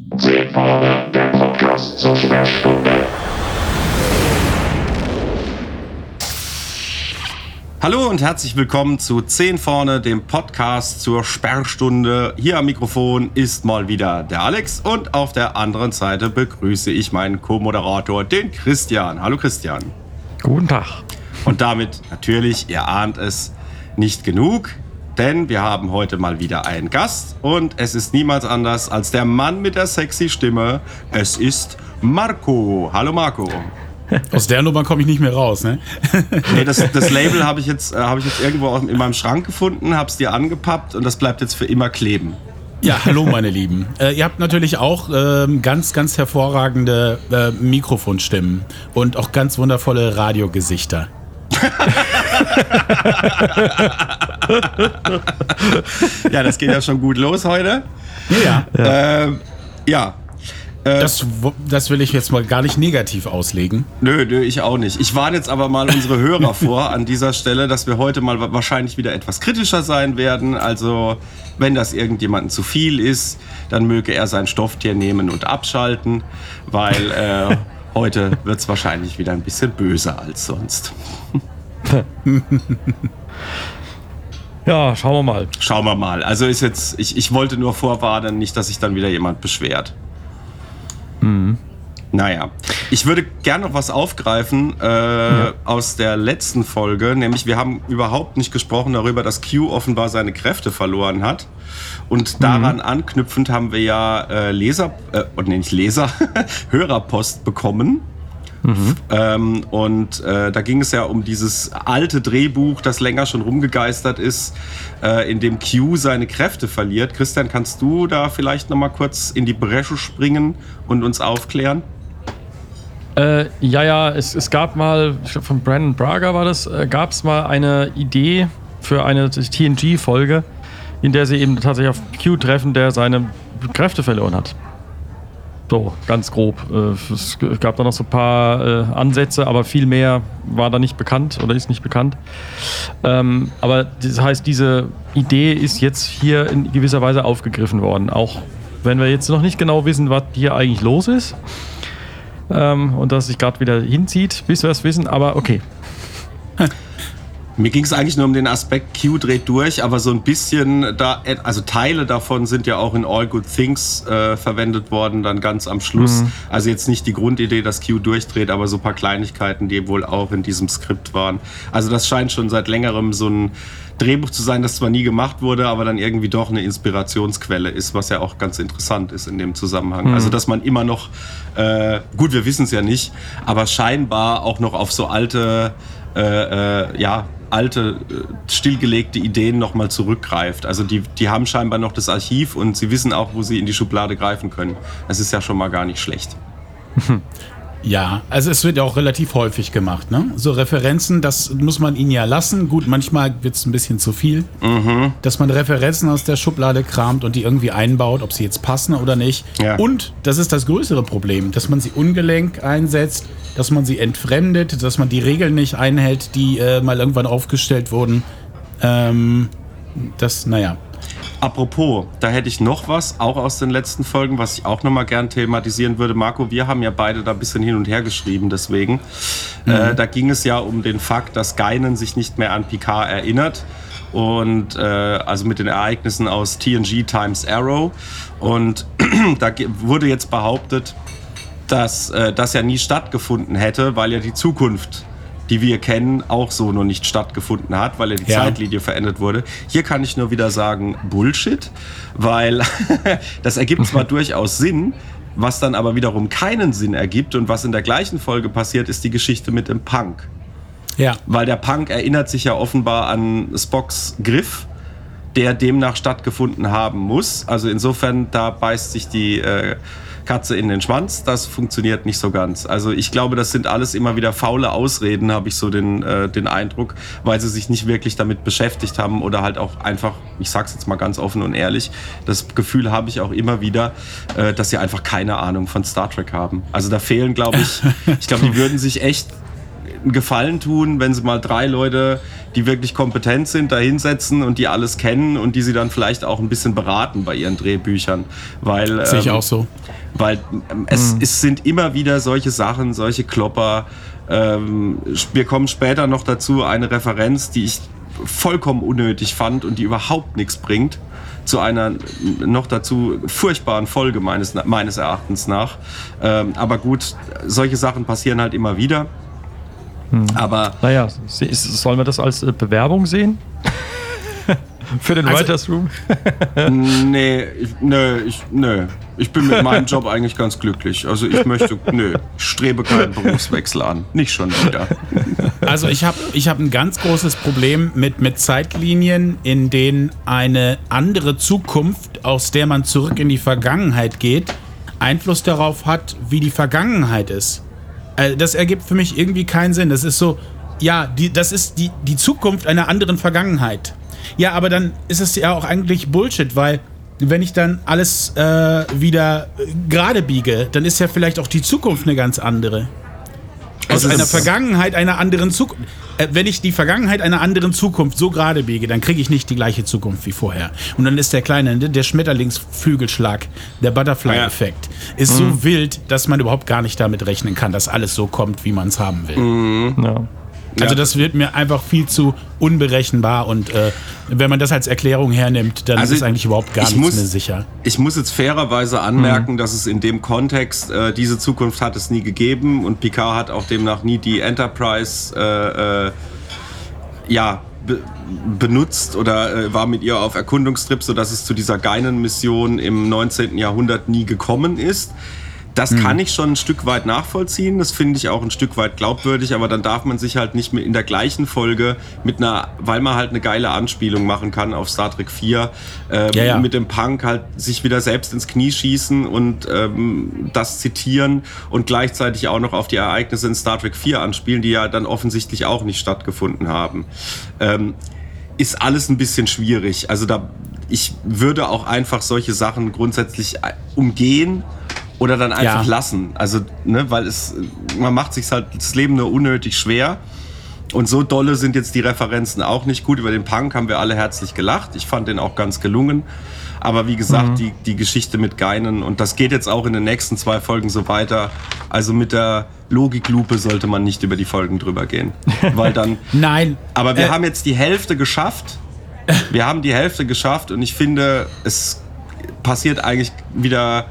Zehn Vorne, der Podcast zur Sperrstunde. Hallo und herzlich willkommen zu 10 vorne, dem Podcast zur Sperrstunde. Hier am Mikrofon ist mal wieder der Alex und auf der anderen Seite begrüße ich meinen Co-Moderator, den Christian. Hallo Christian. Guten Tag. Und damit natürlich, ihr ahnt es, nicht genug, denn wir haben heute mal wieder einen Gast und es ist niemals anders als der Mann mit der sexy Stimme. Es ist Marco. Hallo Marco. Aus der Nummer komme ich nicht mehr raus, ne? Nee, das, das Label habe ich, jetzt, äh, hab ich jetzt irgendwo in meinem Schrank gefunden, habe es dir angepappt und das bleibt jetzt für immer kleben. Ja, hallo meine Lieben. Äh, ihr habt natürlich auch ähm, ganz, ganz hervorragende äh, Mikrofonstimmen und auch ganz wundervolle Radiogesichter. ja, das geht ja schon gut los heute. Ja. Ja, ähm, ja äh, das, das, will ich jetzt mal gar nicht negativ auslegen. Nö, nö, ich auch nicht. Ich warne jetzt aber mal unsere Hörer vor an dieser Stelle, dass wir heute mal wahrscheinlich wieder etwas kritischer sein werden. Also, wenn das irgendjemandem zu viel ist, dann möge er sein Stofftier nehmen und abschalten, weil äh, heute wird es wahrscheinlich wieder ein bisschen böser als sonst. ja, schauen wir mal. Schauen wir mal. Also ist jetzt, ich, ich wollte nur vorwarnen, nicht, dass sich dann wieder jemand beschwert. Mhm. Naja, ich würde gerne noch was aufgreifen äh, ja. aus der letzten Folge, nämlich wir haben überhaupt nicht gesprochen darüber, dass Q offenbar seine Kräfte verloren hat. Und daran mhm. anknüpfend haben wir ja äh, Leser, äh, nee, nicht Leser, Hörerpost bekommen Mhm. Ähm, und äh, da ging es ja um dieses alte Drehbuch, das länger schon rumgegeistert ist, äh, in dem Q seine Kräfte verliert. Christian, kannst du da vielleicht noch mal kurz in die Bresche springen und uns aufklären? Äh, ja, ja, es, es, gab mal, ich glaube von Brandon Braga war das, äh, gab es mal eine Idee für eine TNG-Folge, in der sie eben tatsächlich auf Q treffen, der seine Kräfte verloren hat. So, ganz grob. Äh, es gab da noch so ein paar äh, Ansätze, aber viel mehr war da nicht bekannt oder ist nicht bekannt. Ähm, aber das heißt, diese Idee ist jetzt hier in gewisser Weise aufgegriffen worden. Auch wenn wir jetzt noch nicht genau wissen, was hier eigentlich los ist. Ähm, und dass sich gerade wieder hinzieht, bis wir es wissen, aber okay. Mir ging es eigentlich nur um den Aspekt Q dreht durch, aber so ein bisschen da, also Teile davon sind ja auch in All Good Things äh, verwendet worden, dann ganz am Schluss. Mhm. Also jetzt nicht die Grundidee, dass Q durchdreht, aber so ein paar Kleinigkeiten, die wohl auch in diesem Skript waren. Also das scheint schon seit längerem so ein Drehbuch zu sein, das zwar nie gemacht wurde, aber dann irgendwie doch eine Inspirationsquelle ist, was ja auch ganz interessant ist in dem Zusammenhang. Mhm. Also dass man immer noch, äh, gut, wir wissen es ja nicht, aber scheinbar auch noch auf so alte äh, äh, ja, alte, äh, stillgelegte Ideen nochmal zurückgreift. Also die, die haben scheinbar noch das Archiv und sie wissen auch, wo sie in die Schublade greifen können. Das ist ja schon mal gar nicht schlecht. Ja, also es wird ja auch relativ häufig gemacht, ne? So Referenzen, das muss man ihnen ja lassen. Gut, manchmal wird es ein bisschen zu viel, mhm. dass man Referenzen aus der Schublade kramt und die irgendwie einbaut, ob sie jetzt passen oder nicht. Ja. Und das ist das größere Problem, dass man sie ungelenk einsetzt, dass man sie entfremdet, dass man die Regeln nicht einhält, die äh, mal irgendwann aufgestellt wurden. Ähm, das, naja, Apropos, da hätte ich noch was, auch aus den letzten Folgen, was ich auch nochmal gern thematisieren würde. Marco, wir haben ja beide da ein bisschen hin und her geschrieben, deswegen. Mhm. Äh, da ging es ja um den Fakt, dass Geinen sich nicht mehr an Picard erinnert. Und äh, also mit den Ereignissen aus TNG Times Arrow. Und da wurde jetzt behauptet, dass äh, das ja nie stattgefunden hätte, weil ja die Zukunft die wir kennen, auch so noch nicht stattgefunden hat, weil ja die ja. Zeitlinie verändert wurde. Hier kann ich nur wieder sagen, Bullshit, weil das ergibt zwar durchaus Sinn, was dann aber wiederum keinen Sinn ergibt und was in der gleichen Folge passiert, ist die Geschichte mit dem Punk. Ja. Weil der Punk erinnert sich ja offenbar an Spocks Griff, der demnach stattgefunden haben muss. Also insofern, da beißt sich die äh, Katze in den Schwanz, das funktioniert nicht so ganz. Also ich glaube, das sind alles immer wieder faule Ausreden, habe ich so den, äh, den Eindruck, weil sie sich nicht wirklich damit beschäftigt haben oder halt auch einfach, ich sag's jetzt mal ganz offen und ehrlich, das Gefühl habe ich auch immer wieder, äh, dass sie einfach keine Ahnung von Star Trek haben. Also da fehlen, glaube ich, ich glaube, die würden sich echt einen Gefallen tun, wenn sie mal drei Leute, die wirklich kompetent sind, da hinsetzen und die alles kennen und die sie dann vielleicht auch ein bisschen beraten bei ihren Drehbüchern. Weil, Sehe ich ähm, auch so. weil ähm, es, es sind immer wieder solche Sachen, solche Klopper. Ähm, wir kommen später noch dazu, eine Referenz, die ich vollkommen unnötig fand und die überhaupt nichts bringt, zu einer noch dazu furchtbaren Folge meines, meines Erachtens nach. Ähm, aber gut, solche Sachen passieren halt immer wieder. Aber Naja, sollen wir das als äh, Bewerbung sehen? Für den Also- Writers Room? nee, ich, nö, ich, nö. Ich bin mit meinem Job eigentlich ganz glücklich. Also ich möchte, nö, ich strebe keinen Berufswechsel an. Nicht schon wieder. Also ich habe ich hab ein ganz großes Problem mit, mit Zeitlinien, in denen eine andere Zukunft, aus der man zurück in die Vergangenheit geht, Einfluss darauf hat, wie die Vergangenheit ist. Äh, das ergibt für mich irgendwie keinen Sinn. Das ist so, ja, die, das ist die, die Zukunft einer anderen Vergangenheit. Ja, aber dann ist es ja auch eigentlich Bullshit, weil wenn ich dann alles äh, wieder gerade biege, dann ist ja vielleicht auch die Zukunft eine ganz andere. Aus ist- einer Vergangenheit einer anderen Zukunft. Äh, wenn ich die Vergangenheit einer anderen Zukunft so gerade biege, dann kriege ich nicht die gleiche Zukunft wie vorher. Und dann ist der kleine, der Schmetterlingsflügelschlag, der Butterfly-Effekt, ist so wild, dass man überhaupt gar nicht damit rechnen kann, dass alles so kommt, wie man es haben will. Ja. Also das wird mir einfach viel zu unberechenbar und äh, wenn man das als Erklärung hernimmt, dann Also ist eigentlich überhaupt gar ich nichts muss- mehr sicher. Ich muss jetzt fairerweise anmerken, dass es in dem Kontext, äh, diese Zukunft hat es nie gegeben und Picard hat auch demnach nie die Enterprise äh, äh, ja, be benutzt oder äh, war mit ihr auf Erkundungstrip, sodass es zu dieser Geinen-Mission im 19. Jahrhundert nie gekommen ist. Das kann ich schon ein Stück weit nachvollziehen, das finde ich auch ein Stück weit glaubwürdig, aber dann darf man sich halt nicht mehr in der gleichen Folge mit einer, weil man halt eine geile Anspielung machen kann auf Star Trek 4, ähm, Ja, ja. mit dem Punk halt sich wieder selbst ins Knie schießen und ähm, das zitieren und gleichzeitig auch noch auf die Ereignisse in Star Trek 4 anspielen, die ja dann offensichtlich auch nicht stattgefunden haben. Ähm, ist alles ein bisschen schwierig. Also da, ich würde auch einfach solche Sachen grundsätzlich äh, umgehen oder dann einfach Ja. lassen. Also, ne, weil es, man macht sich halt das Leben nur unnötig schwer. Und so dolle sind jetzt die Referenzen auch nicht gut. Über den Punk haben wir alle herzlich gelacht. Ich fand den auch ganz gelungen. Aber wie gesagt, die, die Geschichte mit Geinen und das geht jetzt auch in den nächsten zwei Folgen so weiter. Also mit der Logiklupe sollte man nicht über die Folgen drüber gehen. Weil dann, Nein, aber wir Äh, haben jetzt die Hälfte geschafft. Wir haben die Hälfte geschafft und ich finde, es passiert eigentlich wieder.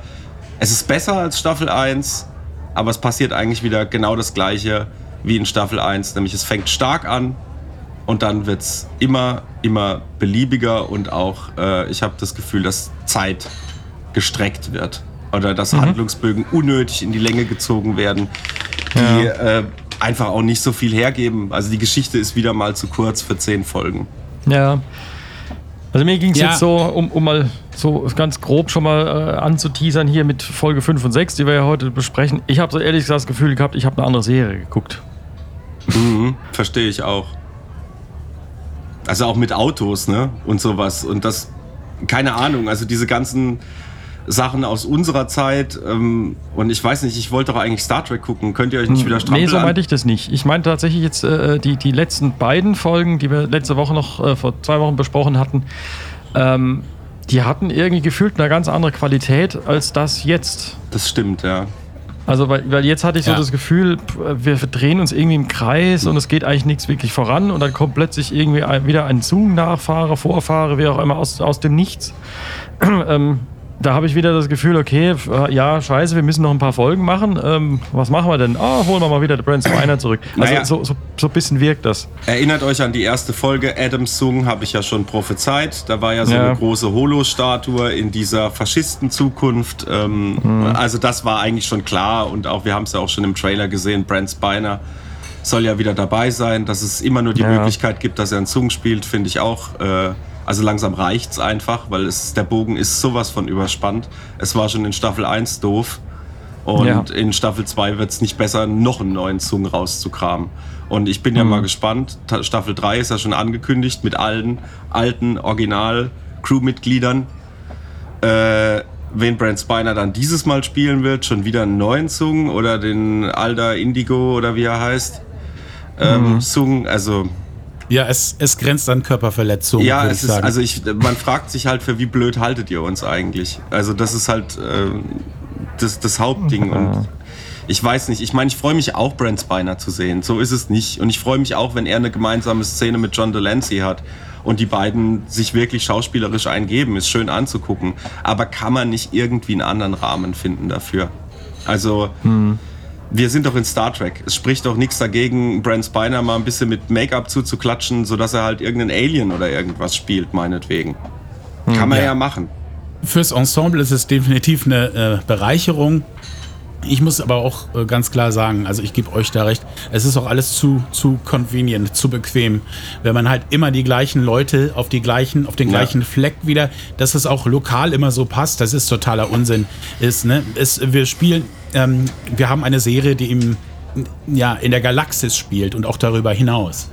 Es ist besser als Staffel 1, aber es passiert eigentlich wieder genau das Gleiche wie in Staffel 1. Nämlich es fängt stark an und dann wird es immer, immer beliebiger und auch, äh, ich habe das Gefühl, dass Zeit gestreckt wird. Oder dass Handlungsbögen unnötig in die Länge gezogen werden, die äh, einfach auch nicht so viel hergeben. Also die Geschichte ist wieder mal zu kurz für zehn Folgen. Ja. Also mir ging es Ja. jetzt so, um, um mal so ganz grob schon mal äh, anzuteasern hier mit Folge 5 und 6, die wir ja heute besprechen. Ich habe so ehrlich gesagt das Gefühl gehabt, ich habe eine andere Serie geguckt. Verstehe ich auch. Also auch mit Autos, ne? Und sowas. Und das, keine Ahnung, also diese ganzen Sachen aus unserer Zeit. Ähm, und ich weiß nicht, ich wollte doch eigentlich Star Trek gucken. Könnt ihr euch nicht wieder strampeln? Nee, so meinte ich das nicht. Ich meinte tatsächlich jetzt äh, die, die letzten beiden Folgen, die wir letzte Woche noch äh, vor zwei Wochen besprochen hatten, ähm, die hatten irgendwie gefühlt eine ganz andere Qualität als das jetzt. Das stimmt, ja. Also, weil, weil jetzt hatte ich so Ja. das Gefühl, wir drehen uns irgendwie im Kreis und es geht eigentlich nichts wirklich voran und dann kommt plötzlich irgendwie ein, wieder ein Zug-Nachfahrer, Vorfahrer, wie auch immer, aus, aus dem Nichts. ähm, da habe ich wieder das Gefühl, okay, äh, ja, scheiße, wir müssen noch ein paar Folgen machen. Ähm, was machen wir denn? Ah, holen wir mal wieder den Brent Spiner zurück. Also Naja. so, so, so ein bisschen wirkt das. Erinnert euch an die erste Folge Adams Sung, habe ich ja schon prophezeit. Da war ja so Ja. eine große Holo-Statue in dieser Faschistenzukunft. Ähm, Also das war eigentlich schon klar und auch wir haben es ja auch schon im Trailer gesehen. Brent Spiner soll ja wieder dabei sein. Dass es immer nur die Ja. Möglichkeit gibt, dass er einen Sung spielt, finde ich auch. Äh, also langsam reicht's einfach, weil es, der Bogen ist sowas von überspannt. Es war schon in Staffel 1 doof. Und Ja. in Staffel 2 wird es nicht besser, noch einen neuen Zung rauszukramen. Und ich bin ja Mhm. mal gespannt. Ta- Staffel 3 ist ja schon angekündigt mit allen alten Original-Crewmitgliedern. Äh, wen Brent Spiner dann dieses Mal spielen wird, schon wieder einen neuen Zung oder den Alda Indigo oder wie er heißt. ähm, Sung, also Ja, es, es grenzt an Körperverletzung, ja, es ich ist, sagen. also ich, man fragt sich halt, für wie blöd haltet ihr uns eigentlich? Also das ist halt ähm, das, das Hauptding und ich weiß nicht, ich meine, ich freue mich auch, Brent Spiner zu sehen, so ist es nicht. Und ich freue mich auch, wenn er eine gemeinsame Szene mit John Delancey hat und die beiden sich wirklich schauspielerisch eingeben, ist schön anzugucken. Aber kann man nicht irgendwie einen anderen Rahmen finden dafür? Also... Wir sind doch in Star Trek. Es spricht doch nichts dagegen, Brent Spiner mal ein bisschen mit Make-up zuzuklatschen, sodass er halt irgendeinen Alien oder irgendwas spielt, meinetwegen. Kann man ja, ja. machen. Fürs Ensemble ist es definitiv eine äh, Bereicherung. Ich muss aber auch äh, ganz klar sagen, also ich gebe euch da recht, es ist auch alles zu, zu convenient, zu bequem. Wenn man halt immer die gleichen Leute auf, die gleichen, auf den Ja. gleichen Fleck wieder, dass es auch lokal immer so passt, das ist totaler Unsinn. Ist, ne? es, wir spielen, ähm, wir haben eine Serie, die im, ja, in der Galaxis spielt und auch darüber hinaus.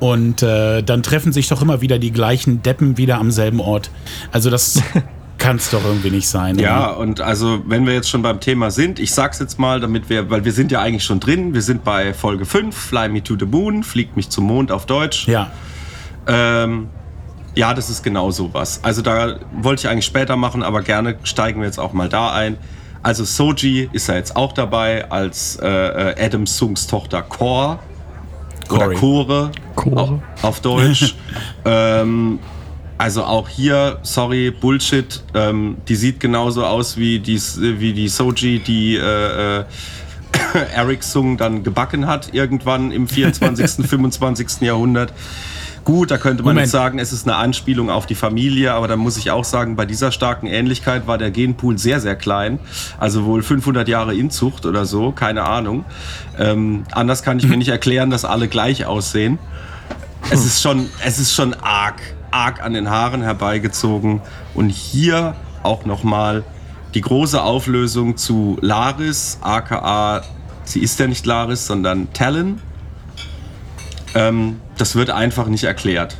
Und äh, dann treffen sich doch immer wieder die gleichen Deppen wieder am selben Ort. Also das kann es doch irgendwie nicht sein. Ja, oder? und also, wenn wir jetzt schon beim Thema sind, ich sag's jetzt mal, damit wir, weil wir sind ja eigentlich schon drin, wir sind bei Folge 5, Fly Me to the Moon, Fliegt mich zum Mond auf Deutsch. Ja. Ähm, ja, das ist genau sowas. Also da wollte ich eigentlich später machen, aber gerne steigen wir jetzt auch mal da ein. Also Soji ist ja jetzt auch dabei als äh, äh, Adam Sungs Tochter Kor oder Chore. Auf, auf Deutsch. ähm, also auch hier, sorry, Bullshit. Ähm, die sieht genauso aus wie die, wie die Soji, die äh, äh, Eric Sung dann gebacken hat irgendwann im 24., 25. Jahrhundert. Gut, da könnte man Moment. jetzt sagen, es ist eine Anspielung auf die Familie, aber dann muss ich auch sagen, bei dieser starken Ähnlichkeit war der Genpool sehr, sehr klein. Also wohl 500 Jahre Inzucht oder so, keine Ahnung. Ähm, anders kann ich mir nicht erklären, dass alle gleich aussehen. Es ist schon, es ist schon arg, arg an den Haaren herbeigezogen. Und hier auch nochmal die große Auflösung zu Laris, aka, sie ist ja nicht Laris, sondern Talon. Ähm, das wird einfach nicht erklärt.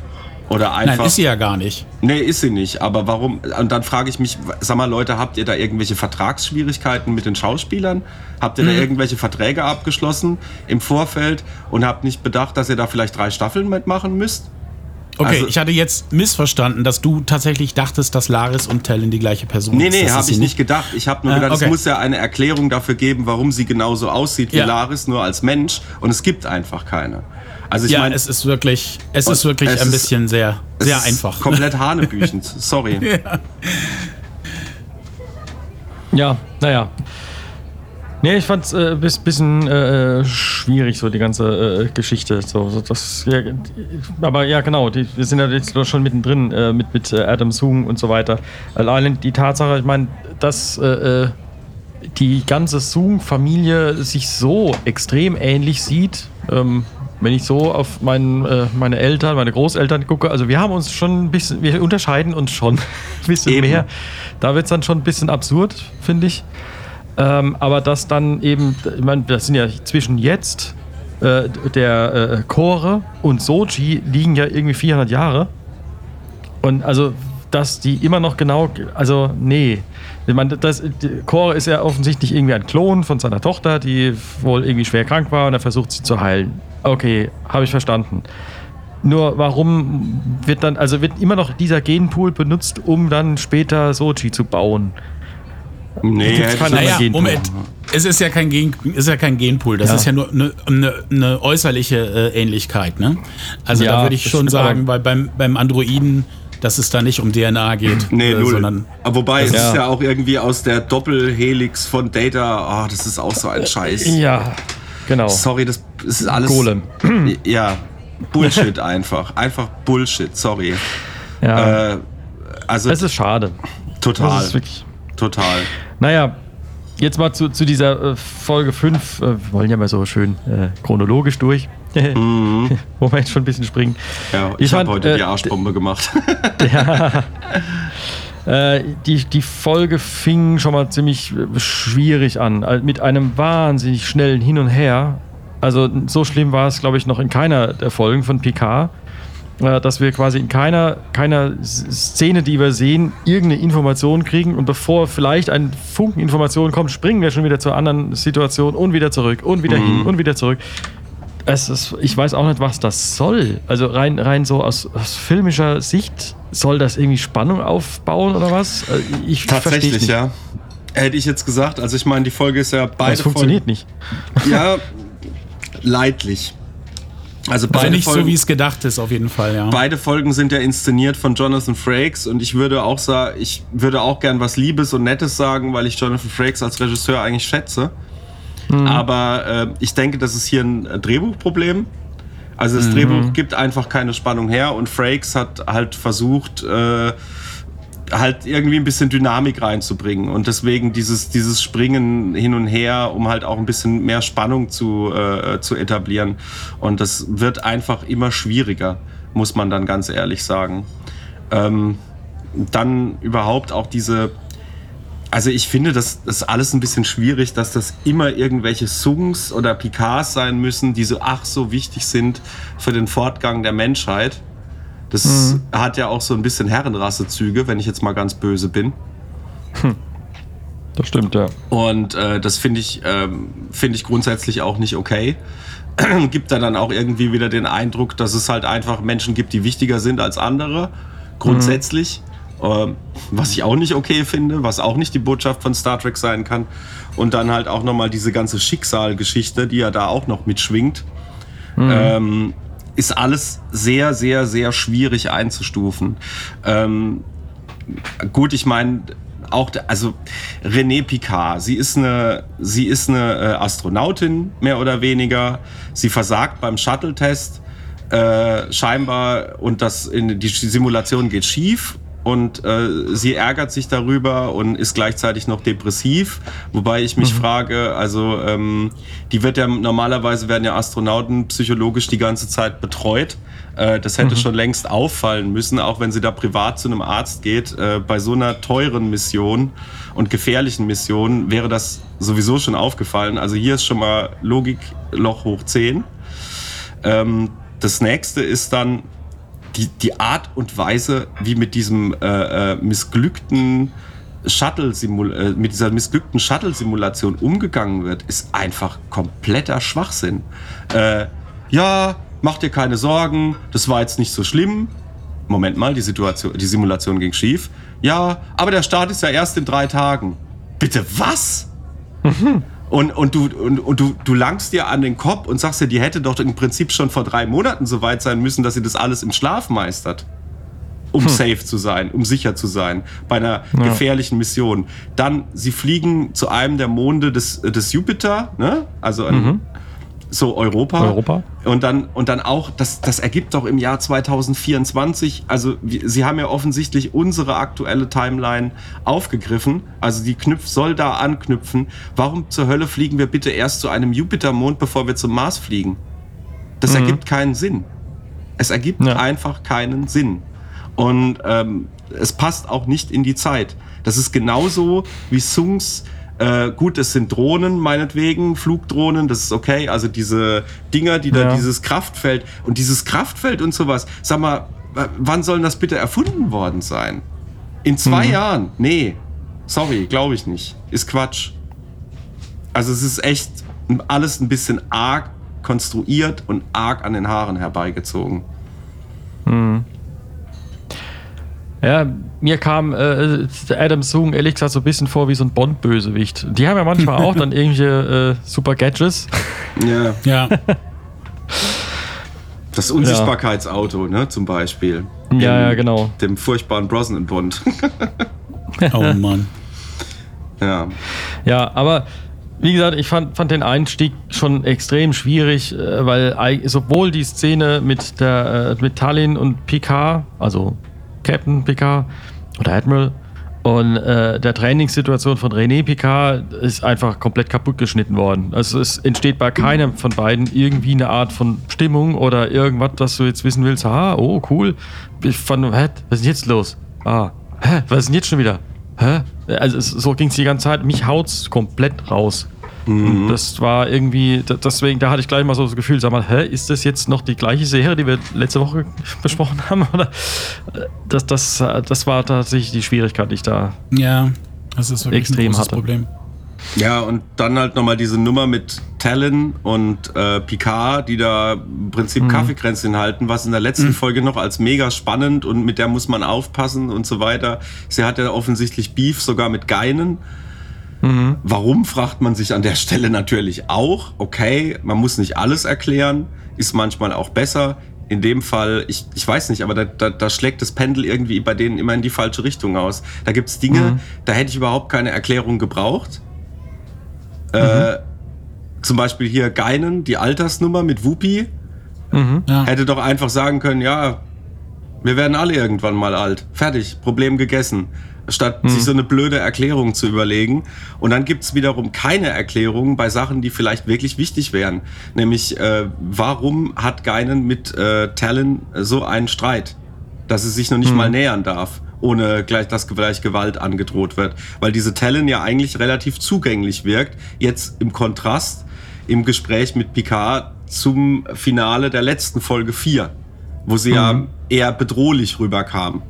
Oder einfach. Nein, ist sie ja gar nicht. Nee, ist sie nicht. Aber warum? Und dann frage ich mich, sag mal, Leute, habt ihr da irgendwelche Vertragsschwierigkeiten mit den Schauspielern? Habt ihr da irgendwelche Verträge abgeschlossen im Vorfeld und habt nicht bedacht, dass ihr da vielleicht drei Staffeln mitmachen müsst? Okay, Also- ich hatte jetzt missverstanden, dass du tatsächlich dachtest, dass Laris und Talon die gleiche Person Nee, ist. nee, Das habe ich nicht gedacht. Ich habe nur Ah, gedacht, okay. es muss ja eine Erklärung dafür geben, warum sie genauso aussieht wie Ja. Laris, nur als Mensch. Und es gibt einfach keine. Also ich Ja, meine, es ist wirklich, es ist wirklich es ein ist- bisschen sehr, es sehr ist einfach. Komplett hanebüchend. Sorry. Ja, naja. Nee, ich fand's äh, bis, bisschen äh, schwierig, so die ganze äh, Geschichte. So, so das, ja, aber ja, genau, die, wir sind ja jetzt schon mittendrin äh, mit, mit äh, Adam Sung und so weiter. Allein die Tatsache, ich meine, dass äh, äh, die ganze Sung-Familie sich so extrem ähnlich sieht, ähm, wenn ich so auf mein, äh, meine Eltern, meine Großeltern gucke, also wir haben uns schon ein bisschen, wir unterscheiden uns schon ein bisschen Eben. mehr. Da wird es dann schon ein bisschen absurd, finde ich. Ähm, aber das dann eben, ich meine, das sind ja zwischen jetzt äh, der äh, Chore und Soji liegen ja irgendwie 400 Jahre. Und also, dass die immer noch genau, also nee. Ich meine, das, die Chore ist ja offensichtlich irgendwie ein Klon von seiner Tochter, die wohl irgendwie schwer krank war und er versucht sie zu heilen. Okay, habe ich verstanden. Nur warum wird dann, also wird immer noch dieser Genpool benutzt, um dann später Soji zu bauen? Nee, Naja. Moment. Es ist ja kein, Gen, ist ja kein Genpool, das Ja. ist ja nur eine, eine, eine äußerliche äh, Ähnlichkeit. Ne? Also Ja, da würde ich schon sagen, weil beim, beim Androiden, dass es da nicht um DNA geht, Nee, äh, null. sondern Aber Wobei, es Ja. ist ja auch irgendwie aus der Doppelhelix von Data. Ah, das ist auch so ein Scheiß. Ja, genau. Sorry, das, das ist alles. Golem. Ja, Bullshit einfach. Einfach Bullshit, sorry. Ja, Äh, also es ist schade. total. Das ist wirklich. total. Naja, jetzt mal zu, zu dieser äh, Folge 5. Äh, wir wollen ja mal so schön äh, chronologisch durch. Wir jetzt schon ein bisschen springen. Mhm. Ja, ich, Ich habe heute äh, die Arschbombe gemacht. Äh, die, die Folge fing schon mal ziemlich äh, schwierig an. Mit einem wahnsinnig schnellen Hin und Her. Also so schlimm war es, glaube ich, noch in keiner der Folgen von Picard. äh, Dass wir quasi in keiner, keiner Szene, die wir sehen, irgendeine Information kriegen und bevor vielleicht ein Funken Information kommt, springen wir schon wieder zur anderen Situation und wieder zurück und wieder hin und wieder zurück. Es ist, ich weiß auch nicht, was das soll. Also rein, rein so aus, aus filmischer Sicht soll das irgendwie Spannung aufbauen oder was? Äh, Ich Tatsächlich, nicht. ja. Hätte ich jetzt gesagt. Also ich meine, die Folge ist ja beide Das funktioniert Folgen, nicht. Ja, leidlich. Also Also beide nicht so, Folgen, wie es gedacht ist, auf jeden Fall, ja. beide Folgen sind ja inszeniert von Jonathan Frakes und ich würde auch sagen, ich würde auch gern was Liebes und Nettes sagen, weil ich Jonathan Frakes als Regisseur eigentlich schätze. Aber äh, ich denke, das ist hier ein Drehbuchproblem. Also das Drehbuch gibt einfach keine Spannung her und Frakes hat halt versucht, äh, halt irgendwie ein bisschen Dynamik reinzubringen und deswegen dieses, dieses Springen hin und her, um halt auch ein bisschen mehr Spannung zu, äh, zu etablieren. Und das wird einfach immer schwieriger, muss man dann ganz ehrlich sagen. Ähm, dann überhaupt auch diese, also ich finde, das ist alles ein bisschen schwierig, dass das immer irgendwelche Sungs oder Picards sein müssen, die so ach so wichtig sind für den Fortgang der Menschheit. Das hat ja auch so ein bisschen Herrenrassezüge, wenn ich jetzt mal ganz böse bin. Das stimmt, ja. Und äh, das finde ich, ähm, finde ich grundsätzlich auch nicht okay. gibt da dann auch irgendwie wieder den Eindruck, dass es halt einfach Menschen gibt, die wichtiger sind als andere. Grundsätzlich. Ähm, was ich auch nicht okay finde, was auch nicht die Botschaft von Star Trek sein kann. Und dann halt auch nochmal diese ganze Schicksalgeschichte, die ja da auch noch mitschwingt. Ähm, ist alles sehr, sehr, sehr schwierig einzustufen. Ähm, gut, ich meine, auch, also René Picard, sie ist eine, sie ist eine äh, Astronautin, mehr oder weniger. Sie versagt beim Shuttle-Test äh, scheinbar und das in, die Simulation geht schief. Und äh, sie ärgert sich darüber und ist gleichzeitig noch depressiv. Wobei ich mich frage, also ähm, die wird ja normalerweise werden ja Astronauten psychologisch die ganze Zeit betreut. Äh, das hätte schon längst auffallen müssen, auch wenn sie da privat zu einem Arzt geht. Äh, bei so einer teuren Mission und gefährlichen Mission wäre das sowieso schon aufgefallen. Also hier ist schon mal Logik Loch hoch 10. Ähm, das nächste ist dann die, die Art und Weise, wie mit diesem äh, äh, missglückten Shuttle äh, mit dieser missglückten Shuttle-Simulation umgegangen wird, ist einfach kompletter Schwachsinn. Äh, ja, mach dir keine Sorgen, das war jetzt nicht so schlimm. Moment mal, die Situation, die Simulation ging schief. Ja, aber der Start ist ja erst in drei Tagen. Bitte was? Und, und, du, und, und du, du langst dir an den Kopf und sagst dir, die hätte doch im Prinzip schon vor drei Monaten so weit sein müssen, dass sie das alles im Schlaf meistert. Um safe zu sein, um sicher zu sein, bei einer gefährlichen Mission. Dann, sie fliegen zu einem der Monde des, des Jupiter, ne? also an, so Europa. Europa. Und dann, und dann auch, das, das ergibt doch im Jahr 2024, also sie haben ja offensichtlich unsere aktuelle Timeline aufgegriffen, also die knüpft, soll da anknüpfen. Warum zur Hölle fliegen wir bitte erst zu einem Jupitermond, bevor wir zum Mars fliegen? Das ergibt keinen Sinn. Es ergibt Ja. einfach keinen Sinn. Und ähm, es passt auch nicht in die Zeit. Das ist genauso wie Sungs. Äh, gut, es sind Drohnen, meinetwegen, Flugdrohnen, das ist okay. Also diese Dinger, die da Ja. dieses Kraftfeld und dieses Kraftfeld und sowas. Sag mal, wann soll das bitte erfunden worden sein? In zwei Jahren? Nee. Sorry, glaube ich nicht. Ist Quatsch. Also es ist echt alles ein bisschen arg konstruiert und arg an den Haaren herbeigezogen. Ja, mir kam äh, Adam Sung ehrlich gesagt so ein bisschen vor wie so ein Bond-Bösewicht. Die haben ja manchmal auch dann irgendwelche äh, super Gadgets. Ja. Ja, Das Unsichtbarkeitsauto, ne, zum Beispiel. Ja, ja, genau. Dem furchtbaren Brosnan-Bond. oh Mann. ja. Ja, aber wie gesagt, ich fand, fand den Einstieg schon extrem schwierig, äh, weil sowohl die Szene mit der äh, mit Tallinn und Picard, also Captain Picard oder Admiral, und äh, der Trainingssituation von René Picard ist einfach komplett kaputt geschnitten worden. Also es entsteht bei keinem von beiden irgendwie eine Art von Stimmung oder irgendwas, das du jetzt wissen willst. Ah, oh, cool. Ich fand, hä, was ist denn jetzt los? Ah, hä, was ist denn jetzt schon wieder? Hä? Also es, so ging es die ganze Zeit. Mich haut's komplett raus. Und das war irgendwie, deswegen, da hatte ich gleich mal so das Gefühl, sag mal, hä, ist das jetzt noch die gleiche Serie, die wir letzte Woche besprochen haben? Oder das, das, das war tatsächlich die Schwierigkeit, die ich da. Ja, das ist wirklich Extrem ein großes hatte. Problem. Ja, und dann halt nochmal diese Nummer mit Talon und äh, Picard, die da im Prinzip Kaffeekränzchen halten, was in der letzten Folge noch als mega spannend und mit der muss man aufpassen und so weiter. Sie hat ja offensichtlich Beef sogar mit Geinen. Warum, fragt man sich an der Stelle natürlich auch. Okay, man muss nicht alles erklären, ist manchmal auch besser. In dem Fall, ich, ich weiß nicht, aber da, da, da schlägt das Pendel irgendwie bei denen immer in die falsche Richtung aus. Da gibt's Dinge, da hätte ich überhaupt keine Erklärung gebraucht. Äh, zum Beispiel hier Geinen, die Altersnummer mit Whoopi. Ja. Hätte doch einfach sagen können, ja, wir werden alle irgendwann mal alt. Fertig, Problem gegessen. Statt sich so eine blöde Erklärung zu überlegen. Und dann gibt's wiederum keine Erklärung bei Sachen, die vielleicht wirklich wichtig wären. Nämlich, äh, warum hat Geinen mit äh, Talon so einen Streit? Dass sie sich noch nicht mal nähern darf, ohne gleich, dass gleich Gewalt angedroht wird. Weil diese Talon ja eigentlich relativ zugänglich wirkt. Jetzt im Kontrast im Gespräch mit Picard zum Finale der letzten Folge 4, wo sie ja eher bedrohlich rüberkam.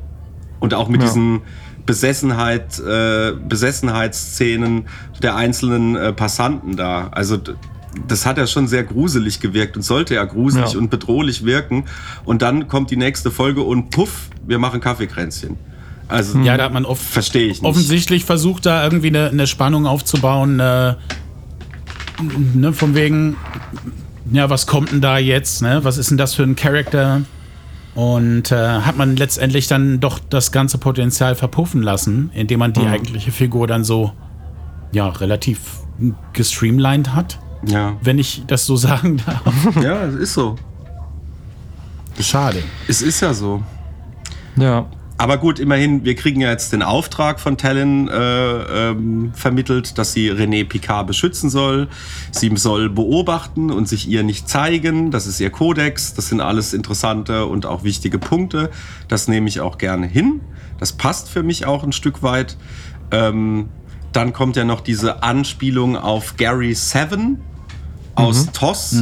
Und auch mit Ja. diesen Besessenheit, äh, Besessenheitsszenen der einzelnen äh, Passanten da. Also das hat ja schon sehr gruselig gewirkt und sollte ja gruselig Ja. und bedrohlich wirken. Und dann kommt die nächste Folge und puff, wir machen Kaffeekränzchen. Also Ja, da hat man oft verstehe ich nicht. offensichtlich versucht, da irgendwie eine, eine Spannung aufzubauen. Äh, ne, von wegen, ja, was kommt denn da jetzt? Ne? Was ist denn das für ein Charakter? Und äh, hat man letztendlich dann doch das ganze Potenzial verpuffen lassen, indem man die eigentliche Figur dann so, ja, relativ gestreamlined hat, Ja. wenn ich das so sagen darf. ja, es ist so. Schade. Es ist ja so. Ja. Aber gut, immerhin, wir kriegen ja jetzt den Auftrag von Talon äh, ähm, vermittelt, dass sie René Picard beschützen soll. Sie soll beobachten und sich ihr nicht zeigen. Das ist ihr Kodex. Das sind alles interessante und auch wichtige Punkte. Das nehme ich auch gerne hin. Das passt für mich auch ein Stück weit. Ähm, dann kommt ja noch diese Anspielung auf Gary Seven aus TOS.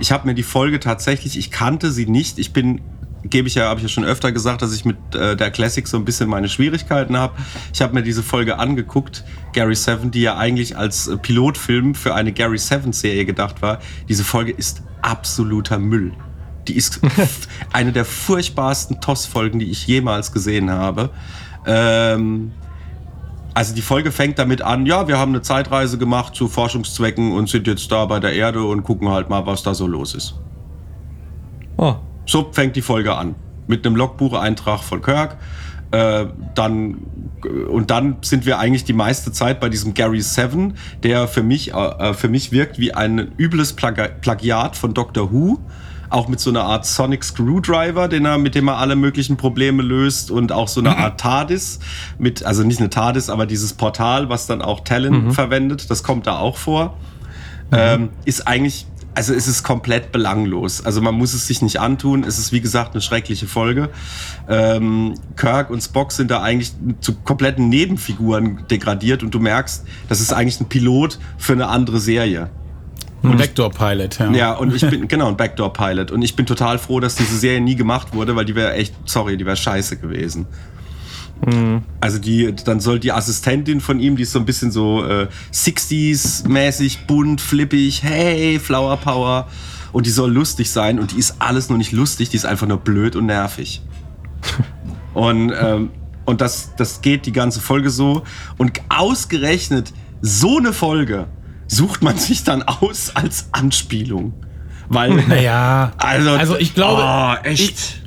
Ich habe mir die Folge tatsächlich, ich kannte sie nicht. Ich bin, gebe ich ja, habe ich ja schon öfter gesagt, dass ich mit äh, der Classic so ein bisschen meine Schwierigkeiten habe. Ich habe mir diese Folge angeguckt, Gary Seven, die ja eigentlich als äh, Pilotfilm für eine Gary Seven Serie gedacht war. Diese Folge ist absoluter Müll. Die ist eine der furchtbarsten TOS-Folgen, die ich jemals gesehen habe. Ähm, also die Folge fängt damit an, ja, wir haben eine Zeitreise gemacht zu Forschungszwecken und sind jetzt da bei der Erde und gucken halt mal, was da so los ist. Oh. So fängt die Folge an. Mit einem Logbucheintrag von Kirk. Äh, dann, und dann sind wir eigentlich die meiste Zeit bei diesem Gary Seven, der für mich, äh, für mich wirkt wie ein übles Plagi Plagiat von Doctor Who. Auch mit so einer Art Sonic Screwdriver, den er, mit dem er alle möglichen Probleme löst und auch so eine Art TARDIS mit, also nicht eine TARDIS, aber dieses Portal, was dann auch Talon verwendet, das kommt da auch vor ähm, ist eigentlich, also es ist komplett belanglos. Also man muss es sich nicht antun. Es ist wie gesagt eine schreckliche Folge. Ähm, Kirk und Spock sind da eigentlich zu kompletten Nebenfiguren degradiert und du merkst, das ist eigentlich ein Pilot für eine andere Serie. Ein Vector-Pilot, ja. Ja, und ich bin, genau, ein Backdoor-Pilot. Und ich bin total froh, dass diese Serie nie gemacht wurde, weil die wäre echt, sorry, die wäre scheiße gewesen. Also die, dann soll die Assistentin von ihm, die ist so ein bisschen so äh, 60s-mäßig, bunt, flippig, hey, Flower Power. Und die soll lustig sein und die ist alles nur nicht lustig, die ist einfach nur blöd und nervig. Und, ähm, und das, das geht die ganze Folge so. Und ausgerechnet so eine Folge sucht man sich dann aus als Anspielung. Weil, Naja, also, also ich glaube, oh, echt. Ich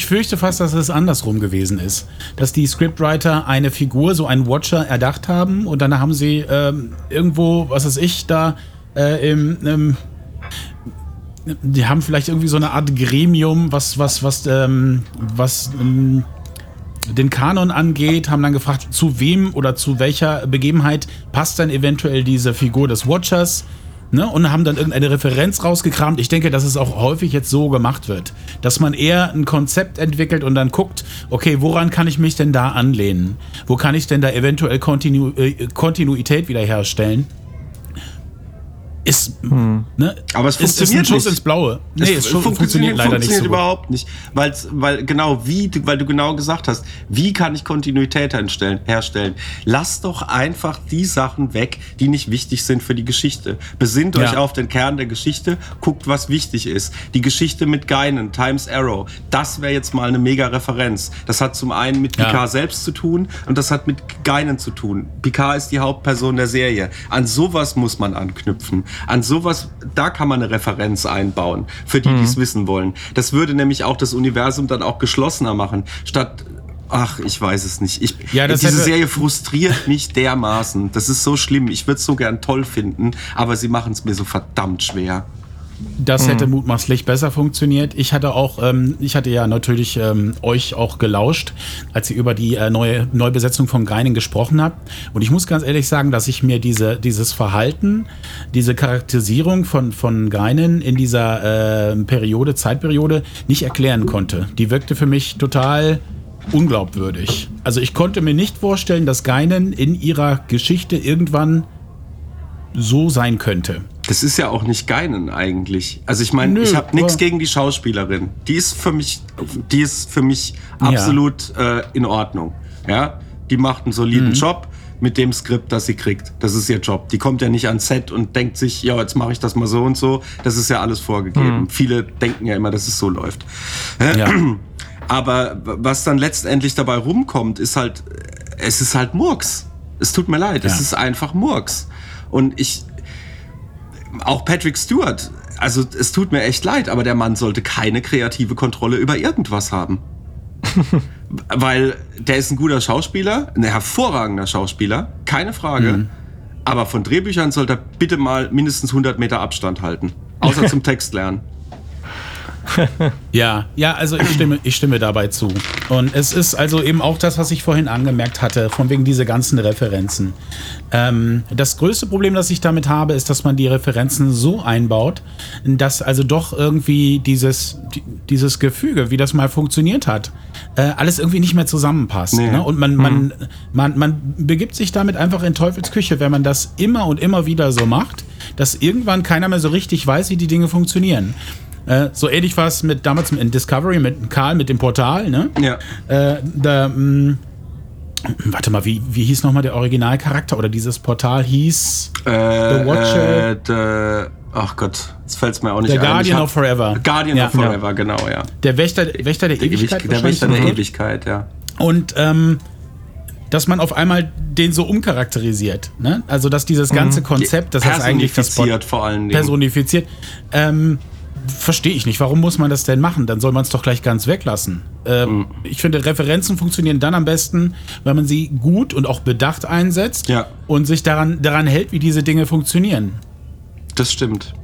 fürchte fast, dass es andersrum gewesen ist. Dass die Scriptwriter eine Figur, so einen Watcher, erdacht haben und dann haben sie ähm, irgendwo, was weiß ich, da äh, im, im die haben vielleicht irgendwie so eine Art Gremium, was, was, was, ähm, was ähm, den Kanon angeht, haben dann gefragt, zu wem oder zu welcher Begebenheit passt dann eventuell diese Figur des Watchers. Ne, und haben dann irgendeine Referenz rausgekramt. Ich denke, dass es auch häufig jetzt so gemacht wird, dass man eher ein Konzept entwickelt und dann guckt, okay, woran kann ich mich denn da anlehnen? Wo kann ich denn da eventuell Kontinu äh, Kontinuität wiederherstellen? Ist, ne, Aber es ist, ist ein funktioniert Schuss nicht. ins Blaue. Nee, es, es fu- funktioniert, leider nicht so überhaupt nicht. Weil's, weil genau wie, du- weil du genau gesagt hast, wie kann ich Kontinuität herstellen, herstellen? Lass doch einfach die Sachen weg, die nicht wichtig sind für die Geschichte. Besinnt euch Ja. auf den Kern der Geschichte, guckt, was wichtig ist. Die Geschichte mit Geinen, Times Arrow, das wäre jetzt mal eine mega Referenz. Das hat zum einen mit Ja. Picard selbst zu tun und das hat mit Geinen zu tun. Picard ist die Hauptperson der Serie. An sowas muss man anknüpfen. An sowas, da kann man eine Referenz einbauen, für die, die es wissen wollen. Das würde nämlich auch das Universum dann auch geschlossener machen, statt Ach, ich weiß es nicht. Ich, Ja, diese Serie frustriert mich dermaßen. Das ist so schlimm. Ich würde es so gern toll finden, aber sie machen es mir so verdammt schwer. Das hätte mutmaßlich besser funktioniert. Ich hatte auch, ähm, ich hatte ja natürlich ähm, euch auch gelauscht, als ihr über die äh, neue Neubesetzung von Greinen gesprochen habt. Und ich muss ganz ehrlich sagen, dass ich mir diese, dieses Verhalten, diese Charakterisierung von, von Greinen in dieser äh, Periode, Zeitperiode nicht erklären konnte. Die wirkte für mich total unglaubwürdig. Also ich konnte mir nicht vorstellen, dass Geinen in ihrer Geschichte irgendwann so sein könnte. Das ist ja auch nicht Geinen eigentlich. Also ich meine, ich habe nichts gegen die Schauspielerin. Die ist für mich, die ist für mich Ja. absolut äh, in Ordnung. Ja, die macht einen soliden Mhm. Job mit dem Skript, das sie kriegt. Das ist ihr Job. Die kommt ja nicht ans Set und denkt sich, ja, jetzt mache ich das mal so und so. Das ist ja alles vorgegeben. Viele denken ja immer, dass es so läuft. Ja. Aber was dann letztendlich dabei rumkommt, ist halt, es ist halt Murks. Es tut mir leid, es Ja. ist einfach Murks. Und ich, auch Patrick Stewart, also es tut mir echt leid, aber der Mann sollte keine kreative Kontrolle über irgendwas haben. Weil der ist ein guter Schauspieler, ein hervorragender Schauspieler, keine Frage. Aber von Drehbüchern sollte er bitte mal mindestens 100 Meter Abstand halten. Außer zum Text lernen. Ja, ja, also ich stimme, ich stimme dabei zu. Und es ist also eben auch das, was ich vorhin angemerkt hatte, von wegen diese ganzen Referenzen. Ähm, das größte Problem, das ich damit habe, ist, dass man die Referenzen so einbaut, dass also doch irgendwie dieses, die- dieses Gefüge, wie das mal funktioniert hat, äh, alles irgendwie nicht mehr zusammenpasst. Nee. Ne? Und man, man, man, man begibt sich damit einfach in Teufels Küche, wenn man das immer und immer wieder so macht, dass irgendwann keiner mehr so richtig weiß, wie die Dinge funktionieren. Äh, so ähnlich war es mit damals in Discovery mit Karl mit dem Portal, ne? Ja. Äh, da, mh, warte mal, wie, wie hieß nochmal der Originalcharakter oder dieses Portal hieß Äh, The Watcher. Äh, the, ach Gott, jetzt fällt es mir auch nicht The ein. Guardian Ich hab- of Forever. Guardian Ja. of Forever, genau, ja. der Wächter, Wächter der, Der, Ewigkeit. Ewig, der Wächter der. Ewigkeit, ja. Und ähm, dass man auf einmal den so umcharakterisiert. Ne? Also dass dieses ganze Konzept, das ist eigentlich das Port- Personifiziert vor allen Dingen. personifiziert. Ähm, Verstehe ich nicht. Warum muss man das denn machen? Dann soll man es doch gleich ganz weglassen. Ähm, Mhm. Ich finde, Referenzen funktionieren dann am besten, wenn man sie gut und auch bedacht einsetzt Ja. und sich daran, daran hält, wie diese Dinge funktionieren. Das stimmt.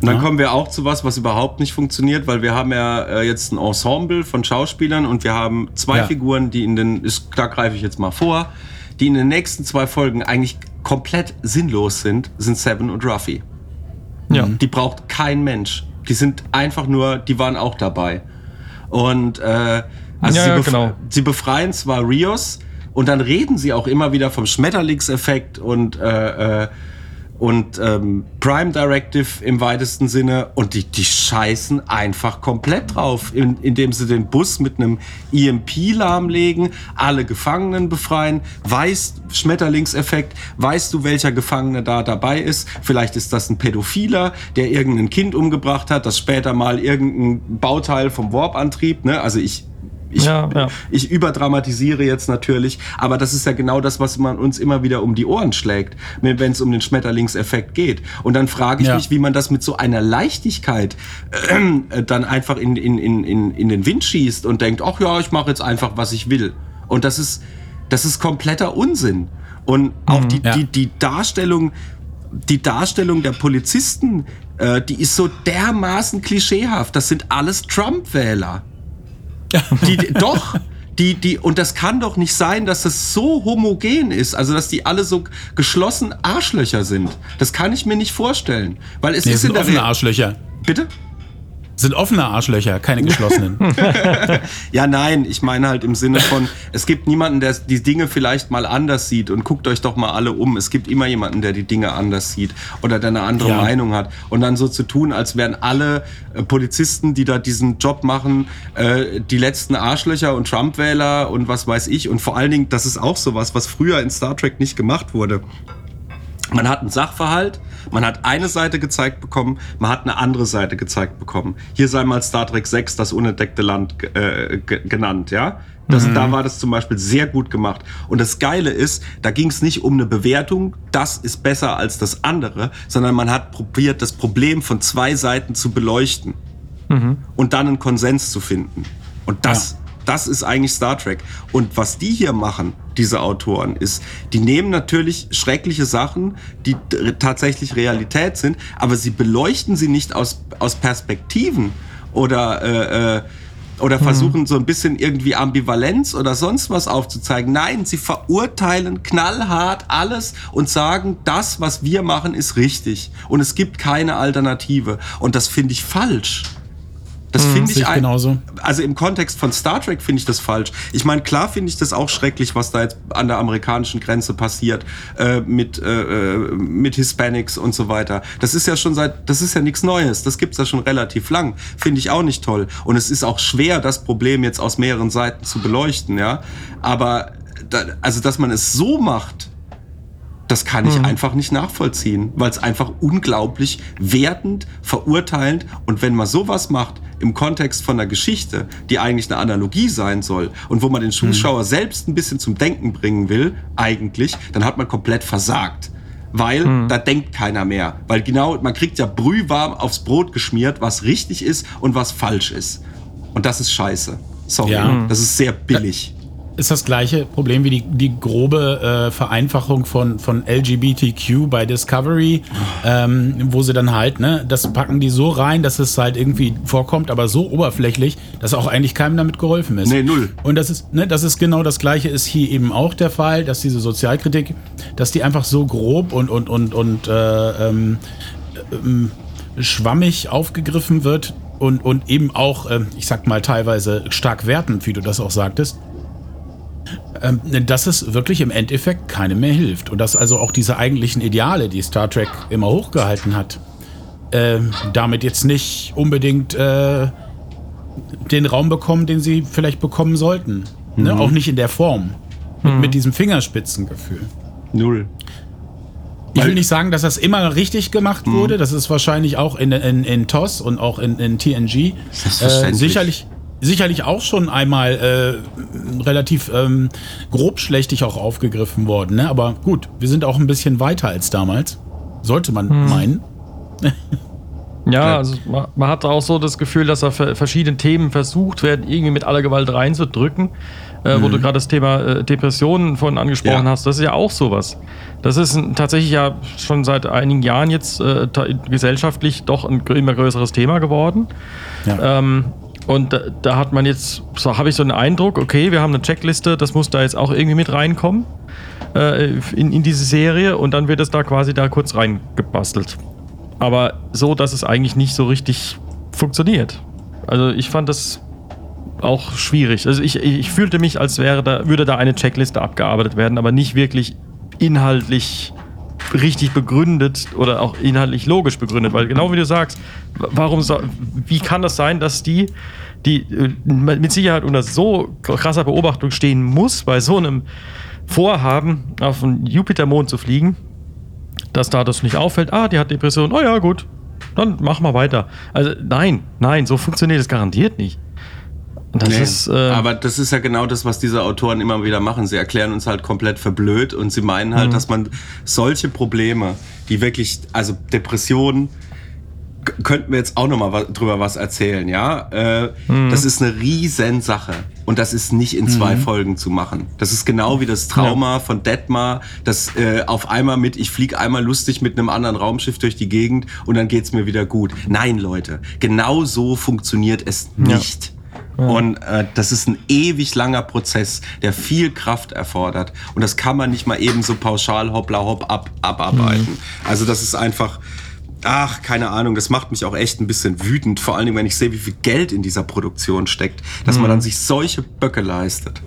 Und dann Ja. kommen wir auch zu was, was überhaupt nicht funktioniert, weil wir haben ja äh, jetzt ein Ensemble von Schauspielern und wir haben zwei Ja. Figuren, die in den, ist, da greife ich jetzt mal vor, die in den nächsten zwei Folgen eigentlich komplett sinnlos sind, sind Seven und Ruffy. Ja. Die braucht kein Mensch. Die sind einfach nur, die waren auch dabei. Und äh, also Ja, sie, bef genau. sie befreien zwar Rios und dann reden sie auch immer wieder vom Schmetterlingseffekt und äh, äh, und ähm, Prime Directive im weitesten Sinne. Und die, die scheißen einfach komplett drauf, in, indem sie den Bus mit einem EMP lahmlegen, alle Gefangenen befreien, weißt Schmetterlingseffekt, weißt du, welcher Gefangene da dabei ist, vielleicht ist das ein Pädophiler, der irgendein Kind umgebracht hat, das später mal irgendein Bauteil vom Warp-Antrieb, ne, also ich ich, Ja, ja. ich überdramatisiere jetzt natürlich, aber das ist ja genau das, was man uns immer wieder um die Ohren schlägt, wenn es um den Schmetterlingseffekt geht. Und dann frage ich Ja. mich, wie man das mit so einer Leichtigkeit äh, dann einfach in, in, in, in, den Wind schießt und denkt, ach ja, ich mache jetzt einfach, was ich will. Und das ist, das ist kompletter Unsinn. Und auch die, Ja. die, die Darstellung, die Darstellung der Polizisten, äh, die ist so dermaßen klischeehaft. Das sind alles Trump-Wähler. Die, doch, die, die, und das kann doch nicht sein, dass das so homogen ist, also dass die alle so geschlossen Arschlöcher sind. Das kann ich mir nicht vorstellen. Weil es Nee, ist sind in der offene Re- Arschlöcher. Bitte? Sind offene Arschlöcher, keine geschlossenen. Ja, nein, ich meine halt im Sinne von, es gibt niemanden, der die Dinge vielleicht mal anders sieht und guckt euch doch mal alle um. Es gibt immer jemanden, der die Dinge anders sieht oder der eine andere Ja. Meinung hat. Und dann so zu tun, als wären alle äh, Polizisten, die da diesen Job machen, äh, die letzten Arschlöcher und Trump-Wähler und was weiß ich. Und vor allen Dingen, das ist auch sowas, was früher in Star Trek nicht gemacht wurde. Man hat einen Sachverhalt, man hat eine Seite gezeigt bekommen, man hat eine andere Seite gezeigt bekommen. Hier sei mal Star Trek 6, das unentdeckte Land, äh, ge- genannt, ja. Das, Da war das zum Beispiel sehr gut gemacht. Und das Geile ist, da ging es nicht um eine Bewertung, das ist besser als das andere, sondern man hat probiert, das Problem von zwei Seiten zu beleuchten und dann einen Konsens zu finden. Und das, das ist eigentlich Star Trek. Und was die hier machen, diese Autoren, ist, die nehmen natürlich schreckliche Sachen, die tatsächlich Realität sind, aber sie beleuchten sie nicht aus, aus Perspektiven oder äh, äh, oder versuchen so ein bisschen irgendwie Ambivalenz oder sonst was aufzuzeigen. Nein, sie verurteilen knallhart alles und sagen, das, was wir machen, ist richtig. Und es gibt keine Alternative. Und das finde ich falsch. Das finde sehe ich ich ein, genauso. Also im Kontext von Star Trek finde ich das falsch. Ich meine, klar finde ich das auch schrecklich, was da jetzt an der amerikanischen Grenze passiert äh, mit äh, äh, mit Hispanics und so weiter. Das ist ja schon seit, das ist ja nichts Neues. Das gibt's ja schon relativ lang. Finde ich auch nicht toll. Und es ist auch schwer, das Problem jetzt aus mehreren Seiten zu beleuchten, ja. Aber da, also, dass man es so macht, das kann ich einfach nicht nachvollziehen, weil es einfach unglaublich wertend, verurteilend und wenn man sowas macht im Kontext von einer Geschichte, die eigentlich eine Analogie sein soll und wo man den Zuschauer selbst ein bisschen zum Denken bringen will, eigentlich, dann hat man komplett versagt. Weil da denkt keiner mehr. Weil genau, man kriegt ja brühwarm aufs Brot geschmiert, was richtig ist und was falsch ist. Und das ist scheiße. Sorry, Ja. das ist sehr billig. Ist das gleiche Problem wie die, die grobe äh, Vereinfachung von, von LGBTQ bei Discovery, ähm, wo sie dann halt, ne, das packen die so rein, dass es halt irgendwie vorkommt, aber so oberflächlich, dass auch eigentlich keinem damit geholfen ist. Nee, null. Und das ist, ne, das ist genau das gleiche ist hier eben auch der Fall, dass diese Sozialkritik, dass die einfach so grob und, und, und, und äh, ähm, ähm, schwammig aufgegriffen wird und, und eben auch, ähm, ich sag mal, teilweise stark wertend, wie du das auch sagtest dass es wirklich im Endeffekt keinem mehr hilft. Und dass also auch diese eigentlichen Ideale, die Star Trek immer hochgehalten hat, ähm, damit jetzt nicht unbedingt äh, den Raum bekommen, den sie vielleicht bekommen sollten. Ne? Auch nicht in der Form. Mit, mit diesem Fingerspitzengefühl. Null. Ich will nicht sagen, dass das immer richtig gemacht wurde. Das ist wahrscheinlich auch in, in, in TOS und auch in, in TNG äh, sicherlich, sicherlich auch schon einmal äh, relativ ähm, grobschlächtig auch aufgegriffen worden. Ne? Aber gut, wir sind auch ein bisschen weiter als damals. Sollte man meinen. Ja, also man, man hat auch so das Gefühl, dass da ver- verschiedene Themen versucht werden, irgendwie mit aller Gewalt reinzudrücken. Äh, Wo du gerade das Thema äh, Depressionen vorhin angesprochen Ja. hast, das ist ja auch sowas. Das ist ein, tatsächlich ja schon seit einigen Jahren jetzt äh, gesellschaftlich doch ein immer größeres Thema geworden. Ja. Ähm, und da, da hat man jetzt, so habe ich so einen Eindruck, okay, wir haben eine Checkliste, das muss da jetzt auch irgendwie mit reinkommen äh, in, in diese Serie und dann wird es da quasi da kurz reingebastelt. Aber so, dass es eigentlich nicht so richtig funktioniert. Also ich fand das auch schwierig. Also ich, ich fühlte mich, als wäre da, würde da eine Checkliste abgearbeitet werden, aber nicht wirklich inhaltlich richtig begründet oder auch inhaltlich logisch begründet, weil genau wie du sagst, wa- warum so, wie kann das sein, dass die, die äh, mit Sicherheit unter so krasser Beobachtung stehen muss, bei so einem Vorhaben auf einen Jupitermond zu fliegen, dass da das nicht auffällt, ah, die hat Depression, oh ja, gut, dann mach mal weiter. Also nein, nein, so funktioniert es garantiert nicht. Das Nee, ist, äh, aber das ist ja genau das, was diese Autoren immer wieder machen. Sie erklären uns halt komplett verblöd und sie meinen halt, dass man solche Probleme, die wirklich, also Depressionen, könnten wir jetzt auch noch mal wa- drüber was erzählen, ja? Äh, Das ist eine riesen Sache und das ist nicht in zwei Folgen zu machen. Das ist genau wie das Trauma von Detmar, das äh, auf einmal mit, ich fliege einmal lustig mit einem anderen Raumschiff durch die Gegend und dann geht's mir wieder gut. Nein, Leute, genau so funktioniert es nicht. Und äh, das ist ein ewig langer Prozess, der viel Kraft erfordert. Und das kann man nicht mal eben so pauschal hoppla hopp ab, abarbeiten. Also das ist einfach, ach, keine Ahnung, das macht mich auch echt ein bisschen wütend, vor allem wenn ich sehe, wie viel Geld in dieser Produktion steckt, dass Mhm. man dann sich solche Böcke leistet.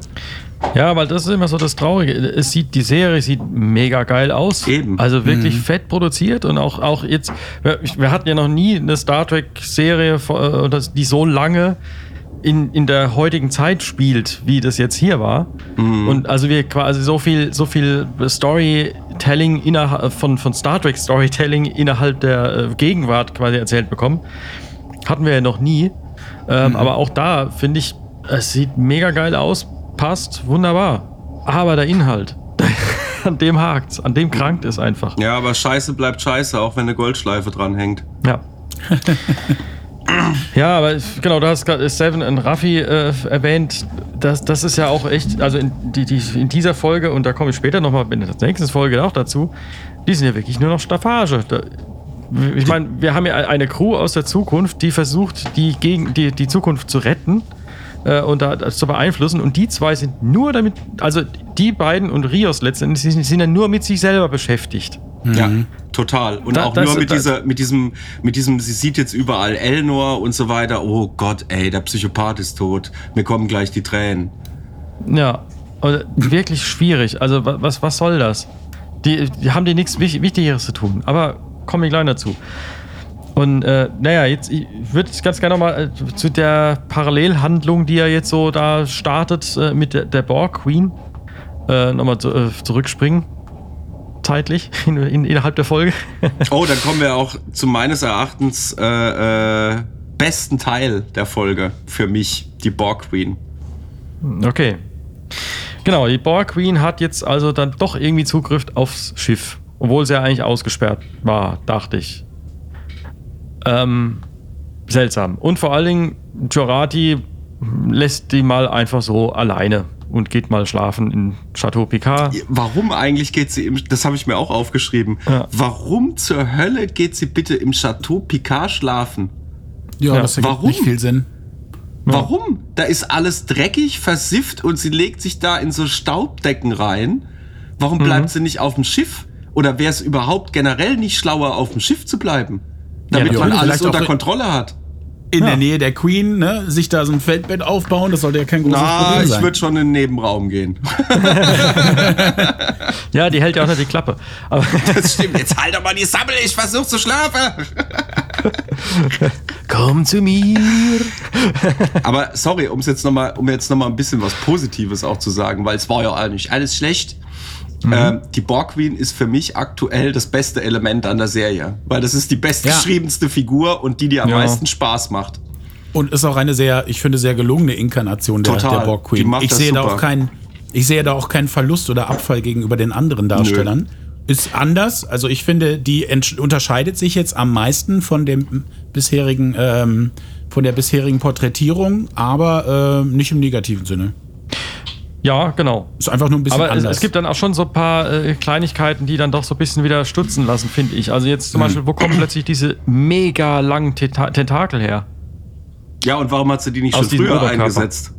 Ja, weil das ist immer so das Traurige. Es sieht, die Serie sieht mega geil aus. Eben. Also wirklich fett produziert und auch, auch jetzt, wir, wir hatten ja noch nie eine Star Trek-Serie, äh, die so lange in, in der heutigen Zeit spielt, wie das jetzt hier war. Und also wir quasi so viel, so viel Storytelling innerhalb von, von Star Trek Storytelling innerhalb der äh, Gegenwart quasi erzählt bekommen. Hatten wir ja noch nie. Ähm, Aber auch da finde ich, es sieht mega geil aus, passt wunderbar. Aber der Inhalt, an dem hakt's, an dem krankt es einfach. Ja, aber Scheiße bleibt Scheiße, auch wenn eine Goldschleife dranhängt. Ja. ja, aber genau, du hast gerade Seven und Raffi äh, erwähnt. Das, das ist ja auch echt, also in, die, die, in dieser Folge, und da komme ich später nochmal in der nächsten Folge auch dazu, die sind ja wirklich nur noch Staffage. Da, ich meine, wir haben ja eine Crew aus der Zukunft, die versucht, die, gegen, die, die Zukunft zu retten äh, und da das zu beeinflussen. Und die zwei sind nur damit, also die beiden und Rios letztendlich, sind, sind ja nur mit sich selber beschäftigt. Ja, total. Und Da- auch das- nur mit das- dieser, mit diesem, mit diesem, sie sieht jetzt überall Elnor und so weiter. Oh Gott, ey, der Psychopath ist tot. Mir kommen gleich die Tränen. Ja, wirklich schwierig. Also wa- was, was soll das? Die, die haben die nichts Wich- Wichtigeres zu tun. Aber komme ich gleich dazu. Und äh, naja, jetzt ich würde ganz gerne nochmal äh, zu der Parallelhandlung, die ja jetzt so da startet äh, mit der, der Borg Queen, äh, nochmal zu, äh, zurückspringen. Zeitlich, in, in, innerhalb der Folge. Oh, dann kommen wir auch zu meines Erachtens äh, äh, besten Teil der Folge für mich, die Borg Queen. Okay. Genau, die Borg Queen hat jetzt also dann doch irgendwie Zugriff aufs Schiff. Obwohl sie ja eigentlich ausgesperrt war, dachte ich. Ähm, seltsam. Und vor allen Dingen, Jorati lässt die mal einfach so alleine und geht mal schlafen in Chateau Picard. Warum eigentlich geht sie im, das habe ich mir auch aufgeschrieben. Ja. Warum zur Hölle geht sie bitte im Chateau Picard schlafen? Ja, Ja, das ergibt warum? nicht viel Sinn. Warum? Da ist alles dreckig, versifft und sie legt sich da in so Staubdecken rein. Warum bleibt sie nicht auf dem Schiff? Oder wäre es überhaupt generell nicht schlauer, auf dem Schiff zu bleiben? Damit Ja, man alles unter Kontrolle hat. In Ja. der Nähe der Queen, ne, sich da so ein Feldbett aufbauen, das sollte ja kein großes Na, Problem ich sein. würde schon in den Nebenraum gehen. Ja, die hält ja auch nicht die Klappe. Aber Das stimmt. Jetzt halt doch mal die Sammel, ich versuch zu schlafen. komm zu mir. Aber sorry, um jetzt noch mal, um jetzt noch mal ein bisschen was Positives auch zu sagen, weil es war ja eigentlich alles schlecht. Ähm, die Borg Queen ist für mich aktuell das beste Element an der Serie, weil das ist die bestgeschriebenste Figur und die, die am Ja. meisten Spaß macht. Und ist auch eine sehr, ich finde, sehr gelungene Inkarnation der, Total. der Borg Queen. Ich sehe, da auch keinen, ich sehe da auch keinen Verlust oder Abfall gegenüber den anderen Darstellern. Ist anders. Also ich finde, die unterscheidet sich jetzt am meisten von dem bisherigen, ähm, von der bisherigen Porträtierung, aber ähm, nicht im negativen Sinne. Ja, genau. Ist einfach nur ein bisschen Aber es, anders. es gibt dann auch schon so ein paar äh, Kleinigkeiten, die dann doch so ein bisschen wieder stutzen lassen, finde ich. Also jetzt zum Mhm. Beispiel, wo kommen plötzlich diese mega langen Tenta Tentakel her? Ja, und warum hat sie die nicht Aus schon früher eingesetzt?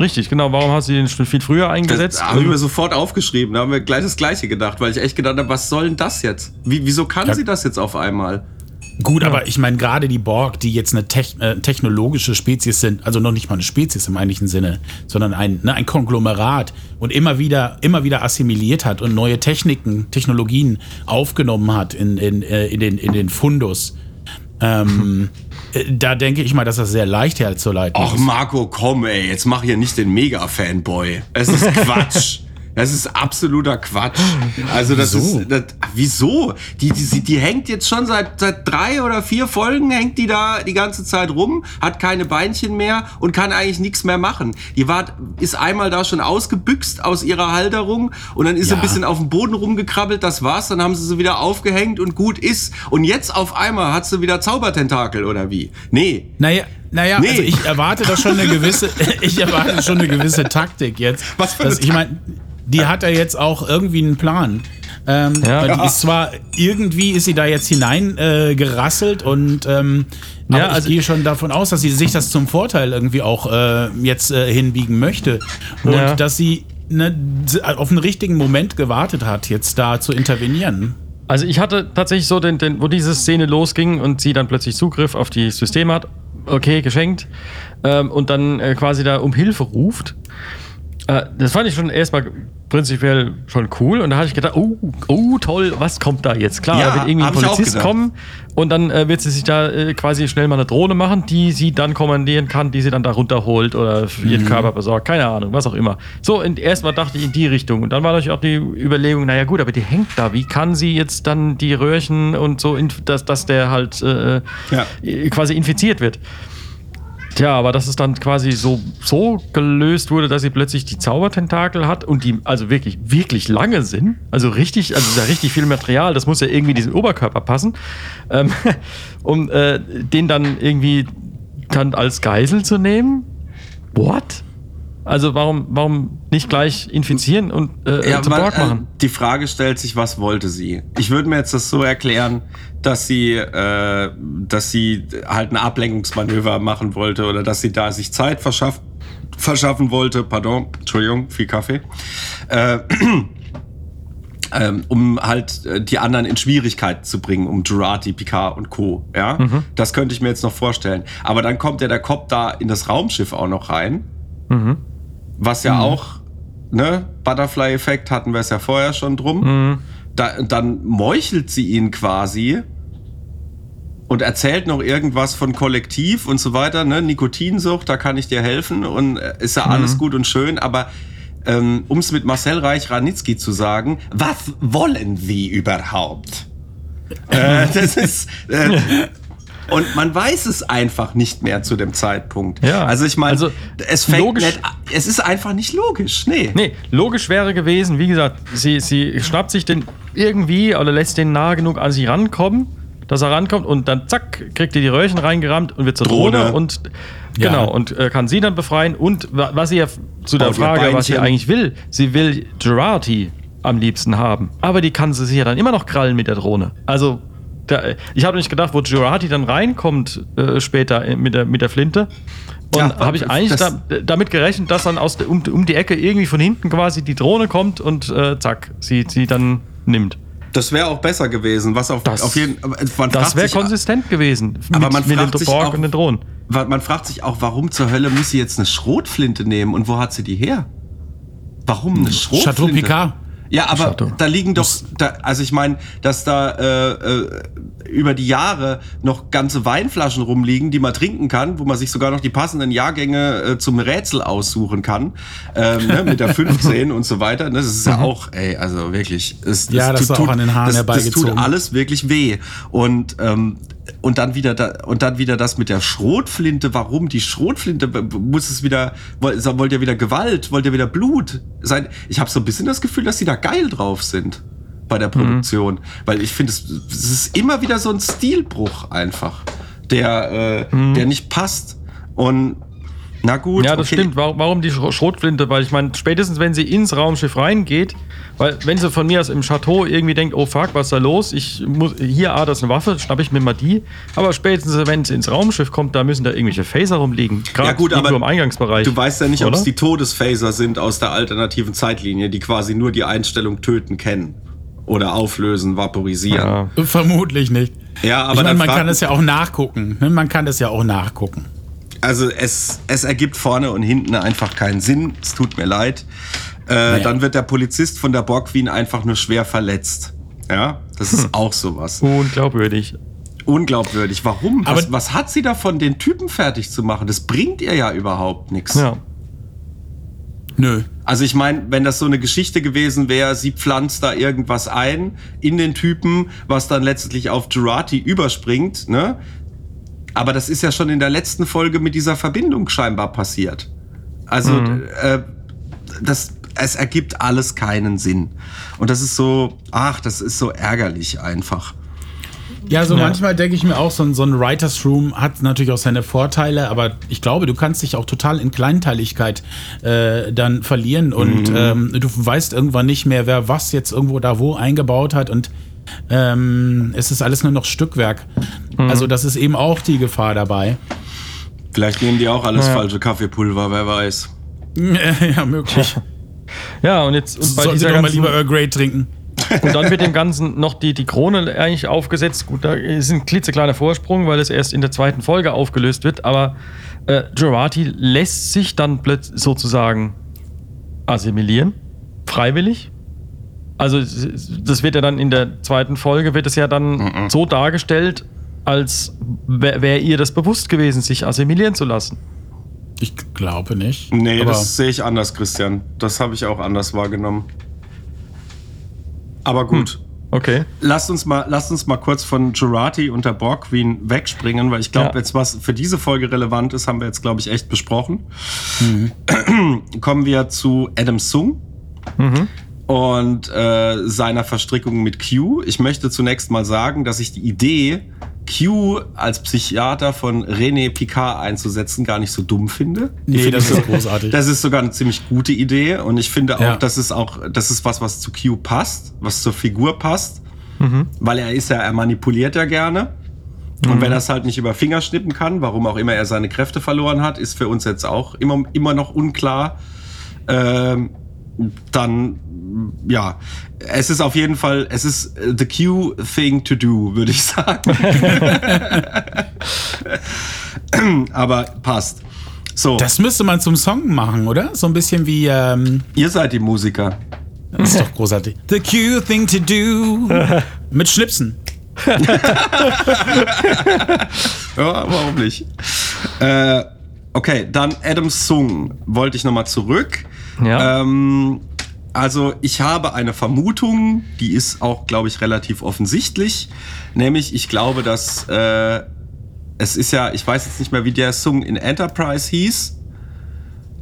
Richtig, genau. Warum hast du den schon viel früher Das eingesetzt? habe ich mir sofort aufgeschrieben. Da haben wir gleich das Gleiche gedacht, weil ich echt gedacht habe, was soll denn das jetzt? Wie, wieso kann Ja. sie das jetzt auf einmal? Gut, aber ich meine, gerade die Borg, die jetzt eine äh, technologische Spezies sind, also noch nicht mal eine Spezies im eigentlichen Sinne, sondern ein, ne, ein Konglomerat und immer wieder, immer wieder assimiliert hat und neue Techniken, Technologien aufgenommen hat in, in, äh, in, den, in den Fundus. Ähm, äh, da denke ich mal, dass das sehr leicht herzuleiten Ach, ist. Marco, komm, ey, jetzt mach hier nicht den Mega-Fanboy. Es ist Quatsch. Das ist absoluter Quatsch. Also das Wieso? ist das, wieso? Die, die, die hängt jetzt schon seit seit drei oder vier Folgen hängt die da die ganze Zeit rum, hat keine Beinchen mehr und kann eigentlich nichts mehr machen. Die war ist einmal da schon ausgebüxt aus ihrer Halterung und dann ist sie Ja. ein bisschen auf dem Boden rumgekrabbelt. Das war's. Dann haben sie sie wieder aufgehängt und gut ist. Und jetzt auf einmal hat sie wieder Zaubertentakel oder wie? Nee. Naja, naja, Nee. also ich erwarte da schon eine gewisse, ich erwarte schon eine gewisse Taktik jetzt. Was für eine Dass, ich meine, die hat ja jetzt auch irgendwie einen Plan. Ähm, Ja. Die ist zwar irgendwie ist sie da jetzt hinein äh, und ähm, aber Ja, also- ich gehe schon davon aus, dass sie sich das zum Vorteil irgendwie auch äh, jetzt äh, hinbiegen möchte und Ja. dass sie ne, auf einen richtigen Moment gewartet hat, jetzt da zu intervenieren. Also ich hatte tatsächlich so den, den, wo diese Szene losging und sie dann plötzlich Zugriff auf die Systeme hat, okay, geschenkt, ähm, und dann äh, quasi da um Hilfe ruft. Äh, das fand ich schon erstmal prinzipiell schon cool. Und da hatte ich gedacht, oh, oh toll, was kommt da jetzt? Klar, Ja, da wird irgendwie ein Polizist kommen und dann äh, wird sie sich da äh, quasi schnell mal eine Drohne machen, die sie dann kommandieren kann, die sie dann da runterholt oder für Mhm. ihren Körper besorgt. Keine Ahnung, was auch immer. So, erstmal dachte ich in die Richtung. Und dann war natürlich auch die Überlegung, naja gut, aber die hängt da. Wie kann sie jetzt dann die Röhrchen und so, inf- dass, dass der halt äh, Ja. quasi infiziert wird? Tja, aber dass es dann quasi so, so gelöst wurde, dass sie plötzlich die Zaubertentakel hat und die also wirklich, wirklich lange sind. Also richtig, also ist richtig viel Material, das muss ja irgendwie diesen Oberkörper passen. Ähm, um äh, den dann irgendwie dann als Geisel zu nehmen. What? Also warum, warum nicht gleich infizieren und äh, Ja, zu man, Borg äh, machen? die Frage stellt sich, was wollte sie? Ich würde mir jetzt das so erklären, dass sie, äh, dass sie halt ein Ablenkungsmanöver machen wollte oder dass sie da sich Zeit verschafft, verschaffen wollte. Pardon, Entschuldigung, viel Kaffee. Äh, ähm, um halt äh, die anderen in Schwierigkeiten zu bringen, um Jurati, Picard und Co. Ja, das könnte ich mir jetzt noch vorstellen. Aber dann kommt ja der Cop da in das Raumschiff auch noch rein, was ja auch ne Butterfly-Effekt hatten wir es ja vorher schon drum. Da, dann meuchelt sie ihn quasi und erzählt noch irgendwas von Kollektiv und so weiter, ne? Nikotinsucht, da kann ich dir helfen und äh, ist ja alles gut und schön, aber ähm, um es mit Marcel Reich-Ranitzky zu sagen, was wollen Sie überhaupt? äh, das ist äh, und man weiß es einfach nicht mehr zu dem Zeitpunkt. Ja, also ich meine, also es fängt logisch- nicht, es ist einfach nicht logisch, nee. Nee, logisch wäre gewesen, wie gesagt, sie, sie schnappt sich den irgendwie oder lässt den nah genug an sie rankommen, dass er rankommt und dann zack, kriegt ihr die Röhrchen reingerammt und wird zur Drohne, Drohne. und Ja. genau und äh, kann sie dann befreien und wa- was sie ja zu der ihr Frage, was sie eigentlich will, sie will Gerati am liebsten haben, aber die kann sie sich ja dann immer noch krallen mit der Drohne. Also da, ich habe nicht gedacht, wo Gerati dann reinkommt äh, später äh, mit der, mit der Flinte. Und Ja, habe ich eigentlich da, damit gerechnet, dass dann aus um, um die Ecke irgendwie von hinten quasi die Drohne kommt und äh, zack, sie, sie dann nimmt. Das wäre auch besser gewesen, was auf, Das- auf jeden Das wäre konsistent gewesen Aber man mit fragt den sich auch- und den Drohnen. Man fragt sich auch, warum zur Hölle muss sie jetzt eine Schrotflinte nehmen und wo hat sie die her? Warum eine Schrotflinte? Chateau Picard. Ja, aber Chateau. da liegen doch, da, also ich meine, dass da äh, äh, über die Jahre noch ganze Weinflaschen rumliegen, die man trinken kann, wo man sich sogar noch die passenden Jahrgänge äh, zum Rätsel aussuchen kann, ähm, ne, mit der 15 und so weiter. Ne, das ist ja auch, ey, also wirklich, es, Ja, das ist auch an den Haaren das, das tut alles wirklich weh. Und ähm, und dann wieder da, und dann wieder das mit der Schrotflinte. Warum die Schrotflinte? Muss es wieder wollt, wollt ihr wieder Gewalt? Wollt ihr wieder Blut? Sein? Ich habe so ein bisschen das Gefühl, dass sie da geil drauf sind bei Mhm. der Produktion, weil ich finde, es, es ist immer wieder so ein Stilbruch einfach, der äh, der nicht passt. Und na gut, Mhm. Ja, das okay. stimmt. Warum, die Schro- Schrotflinte? Weil ich meine, spätestens wenn sie ins Raumschiff reingeht, weil wenn sie von mir aus im Chateau irgendwie denkt, oh fuck, was ist da los? Ich muss hier, ah, das ist eine Waffe, schnapp ich mir mal die. Aber spätestens, wenn sie ins Raumschiff kommt, da müssen da irgendwelche Phaser rumliegen. Gerade Ja gut, aber im Eingangsbereich. Du weißt ja nicht, ob es die Todesphaser sind aus der alternativen Zeitlinie, die quasi nur die Einstellung töten kennen. Oder auflösen, vaporisieren. Ja. Vermutlich nicht. Ja, aber ich meine, dann man kann es ja auch nachgucken. ne? Man kann das ja auch nachgucken. Also es, es ergibt vorne und hinten einfach keinen Sinn. Es tut mir leid. Äh, Nee. Dann wird der Polizist von der Borg Queen einfach nur schwer verletzt. Ja, das Hm. ist auch sowas. Unglaubwürdig. Unglaubwürdig. Warum? Was, Aber- was hat sie davon, den Typen fertig zu machen? Das bringt ihr ja überhaupt nichts. Ja. Nö. Also ich meine, wenn das so eine Geschichte gewesen wäre, sie pflanzt da irgendwas ein in den Typen, was dann letztlich auf Jurati überspringt, ne? Aber das ist ja schon in der letzten Folge mit dieser Verbindung scheinbar passiert. Also äh, das, es ergibt alles keinen Sinn. Und das ist so, ach, das ist so ärgerlich einfach. Ja, so Ja. manchmal denke ich mir auch, so ein, so ein Writers Room hat natürlich auch seine Vorteile, aber ich glaube, du kannst dich auch total in Kleinteiligkeit äh, dann verlieren und ähm, du weißt irgendwann nicht mehr, wer was jetzt irgendwo da wo eingebaut hat und ähm, es ist alles nur noch Stückwerk. Also das ist eben auch die Gefahr dabei. Vielleicht nehmen die auch alles Ja. falsche Kaffeepulver, wer weiß. ja, möglich. Ja, und jetzt und bei Sollten Sie doch mal lieber Earl Grey trinken. Und dann wird dem Ganzen noch die, die Krone eigentlich aufgesetzt. Gut, da ist ein klitzekleiner Vorsprung, weil es erst in der zweiten Folge aufgelöst wird. Aber äh, Jurati lässt sich dann plötzlich sozusagen assimilieren. Freiwillig. Also das wird ja dann in der zweiten Folge, wird es ja dann so dargestellt, als wäre wär ihr das bewusst gewesen, sich assimilieren zu lassen. Ich glaube nicht. Nee, aber das sehe ich anders, Christian. Das habe ich auch anders wahrgenommen. Aber gut. Okay. Lasst uns mal, lasst uns mal kurz von Jurati und der Borg Queen wegspringen, weil ich glaube, Ja. jetzt was für diese Folge relevant ist, haben wir jetzt, glaube ich, echt besprochen. Kommen wir zu Adam Sung und äh, seiner Verstrickung mit Q. Ich möchte zunächst mal sagen, dass ich die Idee, Q als Psychiater von René Picard einzusetzen, gar nicht so dumm finde. Nee, finde das ist großartig. Das ist sogar eine ziemlich gute Idee und ich finde auch, Ja. das ist auch, das ist was, was zu Q passt, was zur Figur passt, weil er ist ja, er manipuliert ja gerne. Und wenn er es halt nicht über Finger schnippen kann, warum auch immer er seine Kräfte verloren hat, ist für uns jetzt auch immer, immer noch unklar. Ähm, dann, ja, es ist auf jeden Fall, es ist äh, the Q thing to do, würde ich sagen. Aber passt. So, das müsste man zum Song machen, oder? So ein bisschen wie, ähm, ihr seid die Musiker. das ist doch großartig. The cute thing to do. Mit Schnipsen. Ja, warum nicht? Äh, okay, dann Adam Sung wollte ich nochmal zurück. Ja. Ähm, also ich habe eine Vermutung, die ist auch, glaube ich, relativ offensichtlich. Nämlich, ich glaube, dass äh, es ist ja, ich weiß jetzt nicht mehr, wie der Sung in Enterprise hieß,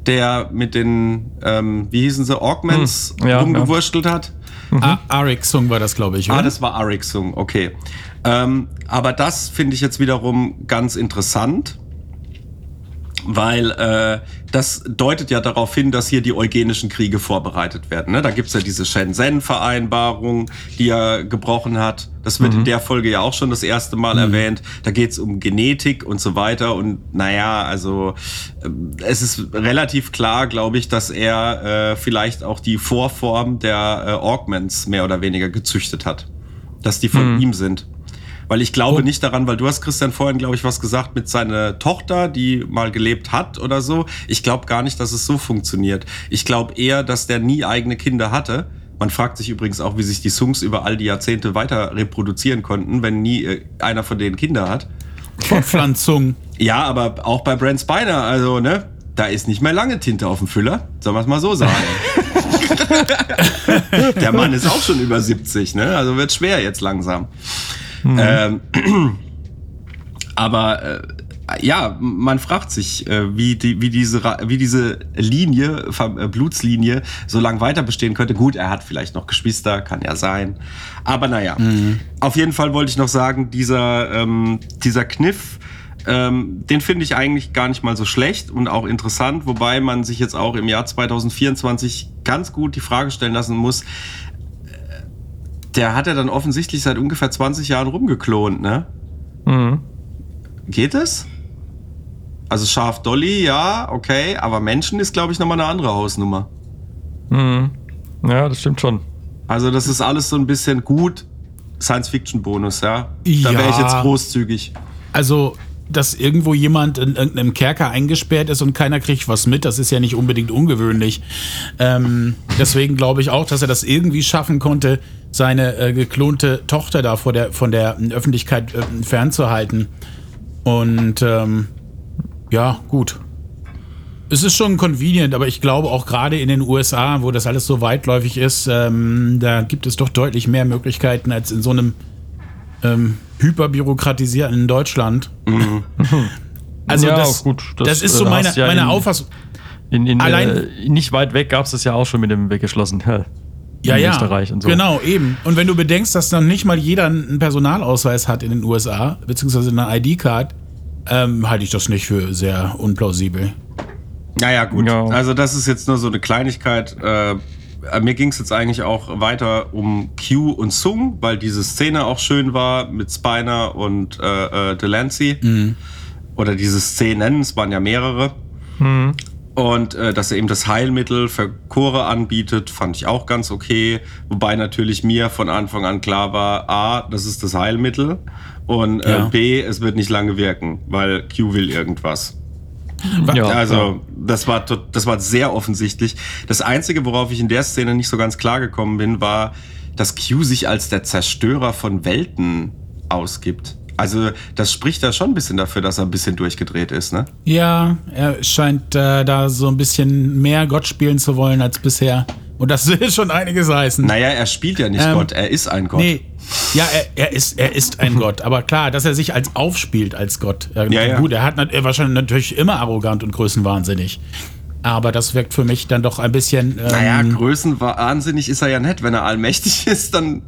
der mit den, ähm, wie hießen sie, Augments Hm, ja, rumgewurstelt hat. Ah, Arik Sung war das, glaube ich, oder? Ah, das war Arik Sung, okay. Ähm, aber das finde ich jetzt wiederum ganz interessant, weil äh, das deutet ja darauf hin, dass hier die eugenischen Kriege vorbereitet werden. Ne? Da gibt's ja diese Shenzhen-Vereinbarung, die er gebrochen hat. Das wird in der Folge ja auch schon das erste Mal erwähnt. Da geht's um Genetik und so weiter. Und naja, also ähm, es ist relativ klar, glaube ich, dass er äh, vielleicht auch die Vorform der äh, Augments mehr oder weniger gezüchtet hat. Dass die von ihm sind. Weil ich glaube Und- nicht daran, weil du hast Christian vorhin, glaube ich, was gesagt mit seiner Tochter, die mal gelebt hat oder so. Ich glaube gar nicht, dass es so funktioniert. Ich glaube eher, dass der nie eigene Kinder hatte. Man fragt sich übrigens auch, wie sich die Sungs über all die Jahrzehnte weiter reproduzieren konnten, wenn nie äh, einer von denen Kinder hat. Fortpflanzung. Ja, aber auch bei Brent Spiner, also, ne? Da ist nicht mehr lange Tinte auf dem Füller, sollen wir es mal so sagen. Der Mann ist auch schon über 70, ne? Also wird schwer jetzt langsam. Ähm, aber äh, ja, man fragt sich, äh, wie, die, wie, diese, wie diese Linie, äh, Blutslinie, so lange weiter bestehen könnte. Gut, er hat vielleicht noch Geschwister, kann ja sein. Aber naja, auf jeden Fall wollte ich noch sagen, dieser, ähm, dieser Kniff, ähm, den finde ich eigentlich gar nicht mal so schlecht und auch interessant, wobei man sich jetzt auch im Jahr 2024 ganz gut die Frage stellen lassen muss, der hat ja dann offensichtlich seit ungefähr 20 Jahren rumgeklont, ne? Mhm. Geht es? Also Schaf Dolly, ja, okay, aber Menschen ist, glaube ich, nochmal eine andere Hausnummer. Mhm. Ja, das stimmt schon. Also das ist alles so ein bisschen gut Science-Fiction-Bonus, ja? Da wäre ich Ja. jetzt großzügig. Also, dass irgendwo jemand in irgendeinem Kerker eingesperrt ist und keiner kriegt was mit, das ist ja nicht unbedingt ungewöhnlich. Ähm, deswegen glaube ich auch, dass er das irgendwie schaffen konnte, seine äh, geklonte Tochter da vor der, von der Öffentlichkeit äh, fernzuhalten. Und ähm, ja, gut. Es ist schon convenient, aber ich glaube auch gerade in den USA, wo das alles so weitläufig ist, ähm, da gibt es doch deutlich mehr Möglichkeiten als in so einem ähm, hyperbürokratisierten Deutschland. Also Ja, das, gut, das, das, ist äh, so meine, hast ja meine in- Auffassung. In, in, Allein- äh, nicht weit weg gab es das ja auch schon mit dem weggeschlossen. Ja, Ja, in ja, Österreich und so. genau, eben. Und wenn du bedenkst, dass dann nicht mal jeder einen Personalausweis hat in den USA, beziehungsweise eine ID-Card, ähm, halte ich das nicht für sehr unplausibel. Naja, gut. Ja. Also das ist jetzt nur so eine Kleinigkeit. Äh, mir ging es jetzt eigentlich auch weiter um Q und Sung, weil diese Szene auch schön war mit Spiner und äh, äh, Delancey. Oder diese Szenen, es waren ja mehrere. Und äh, dass er eben das Heilmittel für Chore anbietet, fand ich auch ganz okay. Wobei natürlich mir von Anfang an klar war, A, das ist das Heilmittel. Und äh, Ja. B, es wird nicht lange wirken, weil Q will irgendwas. Ja, also, das war, tot- das war sehr offensichtlich. Das Einzige, worauf ich in der Szene nicht so ganz klar gekommen bin, war, dass Q sich als der Zerstörer von Welten ausgibt. Also, das spricht da schon ein bisschen dafür, dass er ein bisschen durchgedreht ist, ne? Ja, er scheint äh, da so ein bisschen mehr Gott spielen zu wollen als bisher. Und das will schon einiges heißen. Naja, er spielt ja nicht Ähm, Gott, er ist ein Gott. Nee. Ja, er, er, ist, er ist ein Gott. Aber klar, dass er sich als aufspielt als Gott. Ja, Ja, ja. Gut, er hat er war schon natürlich immer arrogant und größenwahnsinnig. Aber das wirkt für mich dann doch ein bisschen. Ähm, Naja, größenwahnsinnig ist er ja nicht. Wenn er allmächtig ist, dann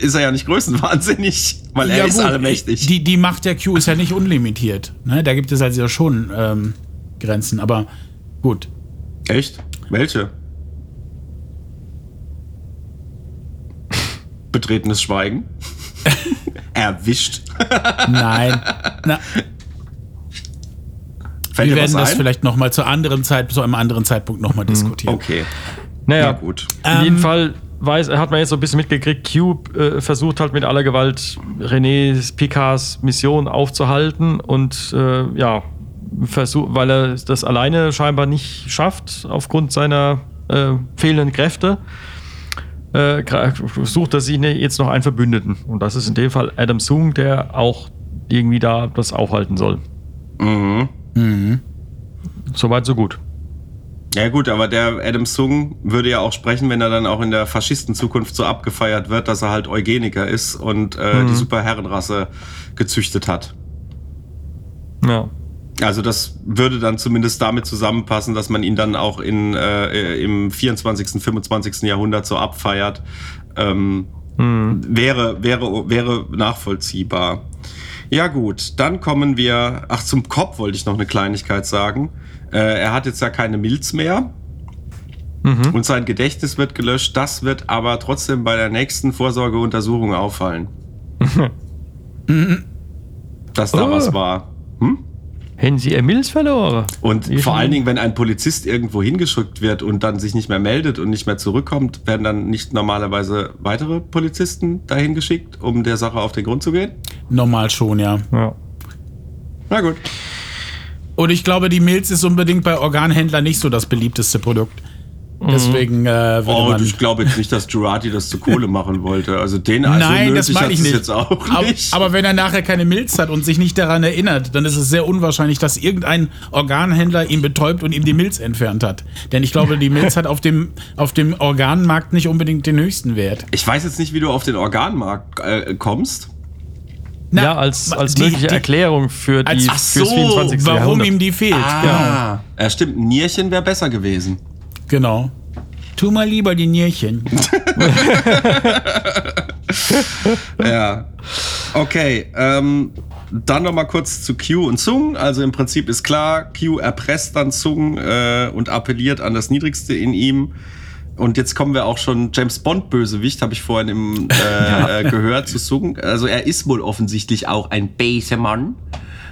ist er ja nicht größenwahnsinnig, weil er ja, ist gut, allmächtig. Die, die Macht der Q ist ja nicht unlimitiert. Ne? Da gibt es also schon ähm, Grenzen. Aber gut. Echt? Welche? Betretenes Schweigen. Erwischt. Nein. Na, Fällt wir werden das vielleicht noch mal zu anderen Zeit, zu einem anderen Zeitpunkt noch mal diskutieren. Okay. Naja, Na gut. In jedem Fall weiß, hat man jetzt so ein bisschen mitgekriegt, Cube äh, versucht halt mit aller Gewalt René Picards Mission aufzuhalten und äh, ja, versuch, weil er das alleine scheinbar nicht schafft aufgrund seiner äh, fehlenden Kräfte, äh, sucht er sich jetzt noch einen Verbündeten. Und das ist in dem Fall Adam Sung, der auch irgendwie da das aufhalten soll. Mhm. Soweit, so gut. Ja gut, aber der Adam Sung würde ja auch sprechen, wenn er dann auch in der Faschistenzukunft so abgefeiert wird, dass er halt Eugeniker ist und äh, die Superherrenrasse gezüchtet hat. Ja. Also das würde dann zumindest damit zusammenpassen, dass man ihn dann auch in, äh, im 24., 25. Jahrhundert so abfeiert. Ähm, wäre, wäre, wäre nachvollziehbar. Ja gut, dann kommen wir, ach zum Kopf wollte ich noch eine Kleinigkeit sagen. Äh, er hat jetzt ja keine Milz mehr. Und sein Gedächtnis wird gelöscht. Das wird aber trotzdem bei der nächsten Vorsorgeuntersuchung auffallen. Dass da Oh. was war. Hm? Hätten sie ihr Milz verloren? Und Die vor allen Dingen, wenn ein Polizist irgendwo hingeschickt wird und dann sich nicht mehr meldet und nicht mehr zurückkommt, werden dann nicht normalerweise weitere Polizisten dahin geschickt, um der Sache auf den Grund zu gehen? Normal schon, ja. Ja. Na gut. Und ich glaube, die Milz ist unbedingt bei Organhändlern nicht so das beliebteste Produkt. Deswegen äh, würde Oh, man. ich glaube jetzt nicht, dass Girardi das zu Kohle machen wollte. Also den also Nein, das meine hat ich nicht. jetzt auch aber, nicht. aber wenn er nachher keine Milz hat und sich nicht daran erinnert, dann ist es sehr unwahrscheinlich, dass irgendein Organhändler ihn betäubt und ihm die Milz entfernt hat. Denn ich glaube, die Milz hat auf dem, auf dem Organmarkt nicht unbedingt den höchsten Wert. ich weiß jetzt nicht, wie du auf den Organmarkt äh, kommst. Na, ja, als, als die- mögliche die- Erklärung für die Als- fürs Ach so, 24. Warum Jahrhundert. ihm die fehlt. Ah, ja, stimmt. Ein Nierchen wäre besser gewesen. Genau. Tu mal lieber die Nierchen. Ja. Okay, ähm, dann noch mal kurz zu Q und Sung. Also im Prinzip ist klar, Q erpresst dann Sung äh, und appelliert an das Niedrigste in ihm. Und jetzt kommen wir auch schon James Bond Bösewicht, habe ich vorhin im, äh, äh, gehört zu Sung. Also er ist wohl offensichtlich auch ein böser Mann.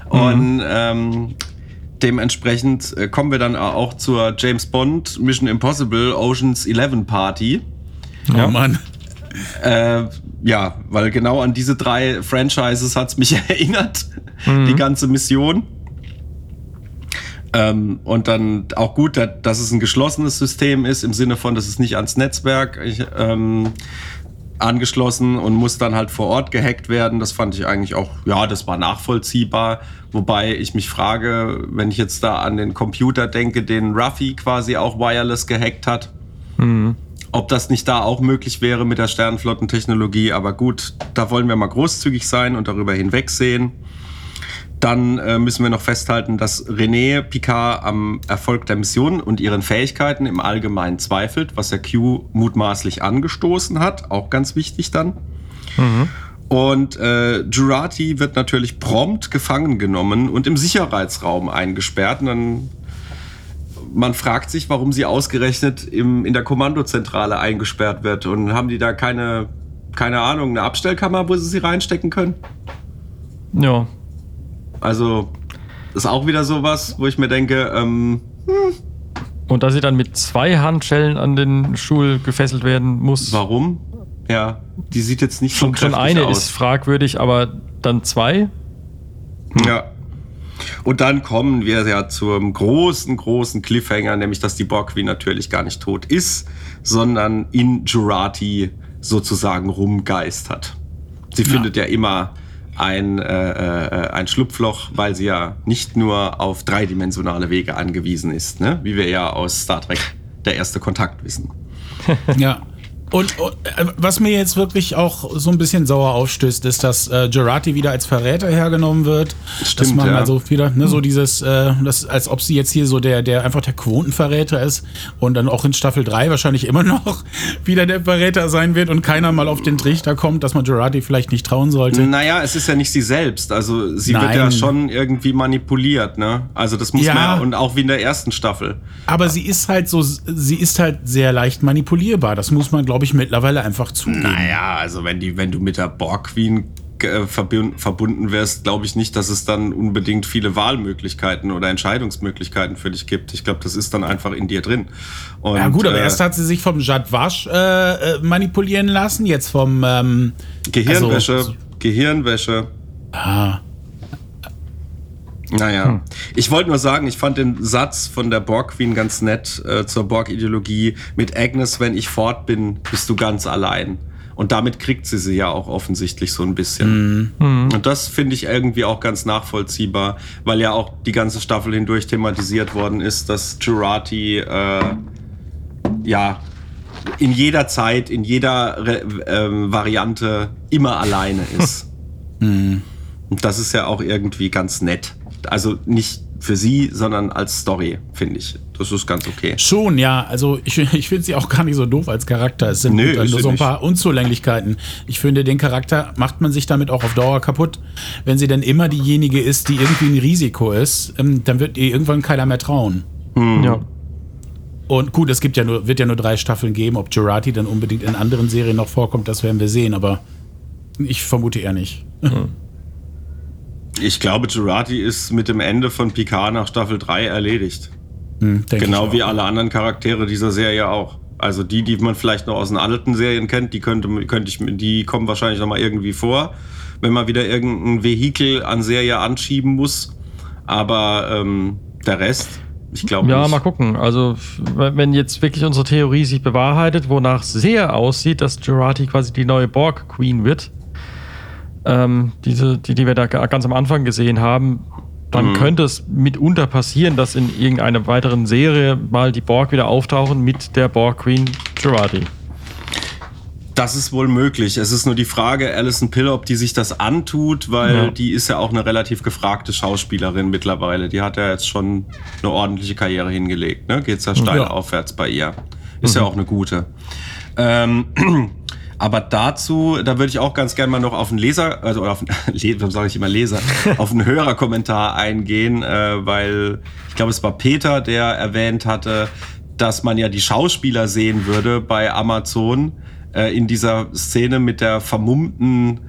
Und ähm, dementsprechend äh, kommen wir dann auch zur James Bond Mission Impossible Oceans 11 Party. Ja. Oh Mann. Äh, ja, weil genau an diese drei Franchises hat's mich erinnert, die ganze Mission. Ähm, und dann auch gut, dass, dass es ein geschlossenes System ist, im Sinne von, dass es nicht ans Netzwerk ich, ähm, angeschlossen und muss dann halt vor Ort gehackt werden. Das fand ich eigentlich auch, ja, das war nachvollziehbar. Wobei ich mich frage, wenn ich jetzt da an den Computer denke, den Ruffy quasi auch wireless gehackt hat, ob das nicht da auch möglich wäre mit der Sternenflottentechnologie. Aber gut, da wollen wir mal großzügig sein und darüber hinwegsehen. Dann äh, müssen wir noch festhalten, dass René Picard am Erfolg der Mission und ihren Fähigkeiten im Allgemeinen zweifelt, was er Q mutmaßlich angestoßen hat. Auch ganz wichtig dann. Und äh, Jurati wird natürlich prompt gefangen genommen und im Sicherheitsraum eingesperrt. Und dann man fragt sich, warum sie ausgerechnet im, in der Kommandozentrale eingesperrt wird. Und haben die da keine, keine Ahnung, eine Abstellkammer, wo sie sie reinstecken können? Ja. Also ist auch wieder sowas, wo ich mir denke, ähm, hm, Und dass sie dann mit zwei Handschellen an den Stuhl gefesselt werden muss. Warum? Ja, die sieht jetzt nicht so Schon, schon kräftig eine aus. ist fragwürdig, aber dann zwei? Ja. Und dann kommen wir ja zum großen, großen Cliffhanger, nämlich dass die Borg Queen natürlich gar nicht tot ist, sondern in Jurati sozusagen rumgeistert. Sie findet ja immer ein, äh, äh, ein Schlupfloch, weil sie ja nicht nur auf dreidimensionale Wege angewiesen ist, ne? wie wir ja aus Star Trek der erste Kontakt wissen. Ja. Und, und äh, was mir jetzt wirklich auch so ein bisschen sauer aufstößt, ist, dass äh, Gerati wieder als Verräter hergenommen wird. dass Stimmt, man ja. also wieder, ne, so dieses, äh, das, als ob sie jetzt hier so der, der einfach der Quotenverräter ist und dann auch in Staffel 3 wahrscheinlich immer noch wieder der Verräter sein wird und keiner mal auf den Trichter kommt, dass man Gerati vielleicht nicht trauen sollte. Naja, es ist ja nicht sie selbst. Also sie wird Nein. ja schon irgendwie manipuliert, ne? Also das muss Ja. man ja, und auch wie in der ersten Staffel. Aber sie ist halt so, sie ist halt sehr leicht manipulierbar. Das muss man, glaube ich, mittlerweile einfach zugeben. Naja, also wenn, die, wenn du mit der Borg Queen äh, verbun- verbunden wirst, glaube ich nicht, dass es dann unbedingt viele Wahlmöglichkeiten oder Entscheidungsmöglichkeiten für dich gibt. Ich glaube, das ist dann einfach in dir drin. Und, Ja gut, aber äh, erst hat sie sich vom Jad Vash äh, äh, manipulieren lassen, jetzt vom ähm, Gehirnwäsche, also- Gehirnwäsche. ah, Naja, ich wollte nur sagen, ich fand den Satz von der Borg Queen ganz nett äh, zur Borg-Ideologie. Mit Agnes, wenn ich fort bin, bist du ganz allein. Und damit kriegt sie sie ja auch offensichtlich so ein bisschen. Und das finde ich irgendwie auch ganz nachvollziehbar, weil ja auch die ganze Staffel hindurch thematisiert worden ist, dass Jurati äh, ja in jeder Zeit, in jeder Re ähm, Variante immer alleine ist. Und das ist ja auch irgendwie ganz nett. Also nicht für sie, sondern als Story, finde ich. Das ist ganz okay. schon, ja. Also ich, ich finde sie auch gar nicht so doof als Charakter. Es sind Nö, nur so ein nicht. paar Unzulänglichkeiten. Ich finde, den Charakter macht man sich damit auch auf Dauer kaputt. Wenn sie dann immer diejenige ist, die irgendwie ein Risiko ist, ähm, dann wird ihr irgendwann keiner mehr trauen. Ja. Und gut, es gibt ja nur, wird ja nur drei Staffeln geben. Ob Jurati dann unbedingt in anderen Serien noch vorkommt, das werden wir sehen, aber ich vermute eher nicht. Ich glaube, Jurati ist mit dem Ende von Picard nach Staffel 3 erledigt. Hm, Genau wie alle anderen Charaktere dieser Serie auch. Also die, die man vielleicht noch aus den alten Serien kennt, die könnte, könnte ich, die kommen wahrscheinlich noch mal irgendwie vor, wenn man wieder irgendein Vehikel an Serie anschieben muss. Aber ähm, der Rest, ich glaube Ja, nicht. mal gucken. Also, wenn jetzt wirklich unsere Theorie sich bewahrheitet, wonach sehr aussieht, dass Jurati quasi die neue Borg Queen wird, ähm, diese, die, die wir da ga- ganz am Anfang gesehen haben, dann könnte es mitunter passieren, dass in irgendeiner weiteren Serie mal die Borg wieder auftauchen mit der Borg Queen Jurati. Das ist wohl möglich. Es ist nur die Frage, Alison Pill, ob die sich das antut, weil Ja. die ist ja auch eine relativ gefragte Schauspielerin mittlerweile. Die hat ja jetzt schon eine ordentliche Karriere hingelegt. Ne? Geht's ja steil Ja. aufwärts bei ihr. Ist ja auch eine gute. Ähm, aber dazu, da würde ich auch ganz gerne mal noch auf einen Leser, also auf einen, warum sage ich immer Leser, auf einen Hörerkommentar eingehen, äh, weil ich glaube, es war Peter, der erwähnt hatte, dass man ja die Schauspieler sehen würde bei Amazon äh, in dieser Szene mit der vermummten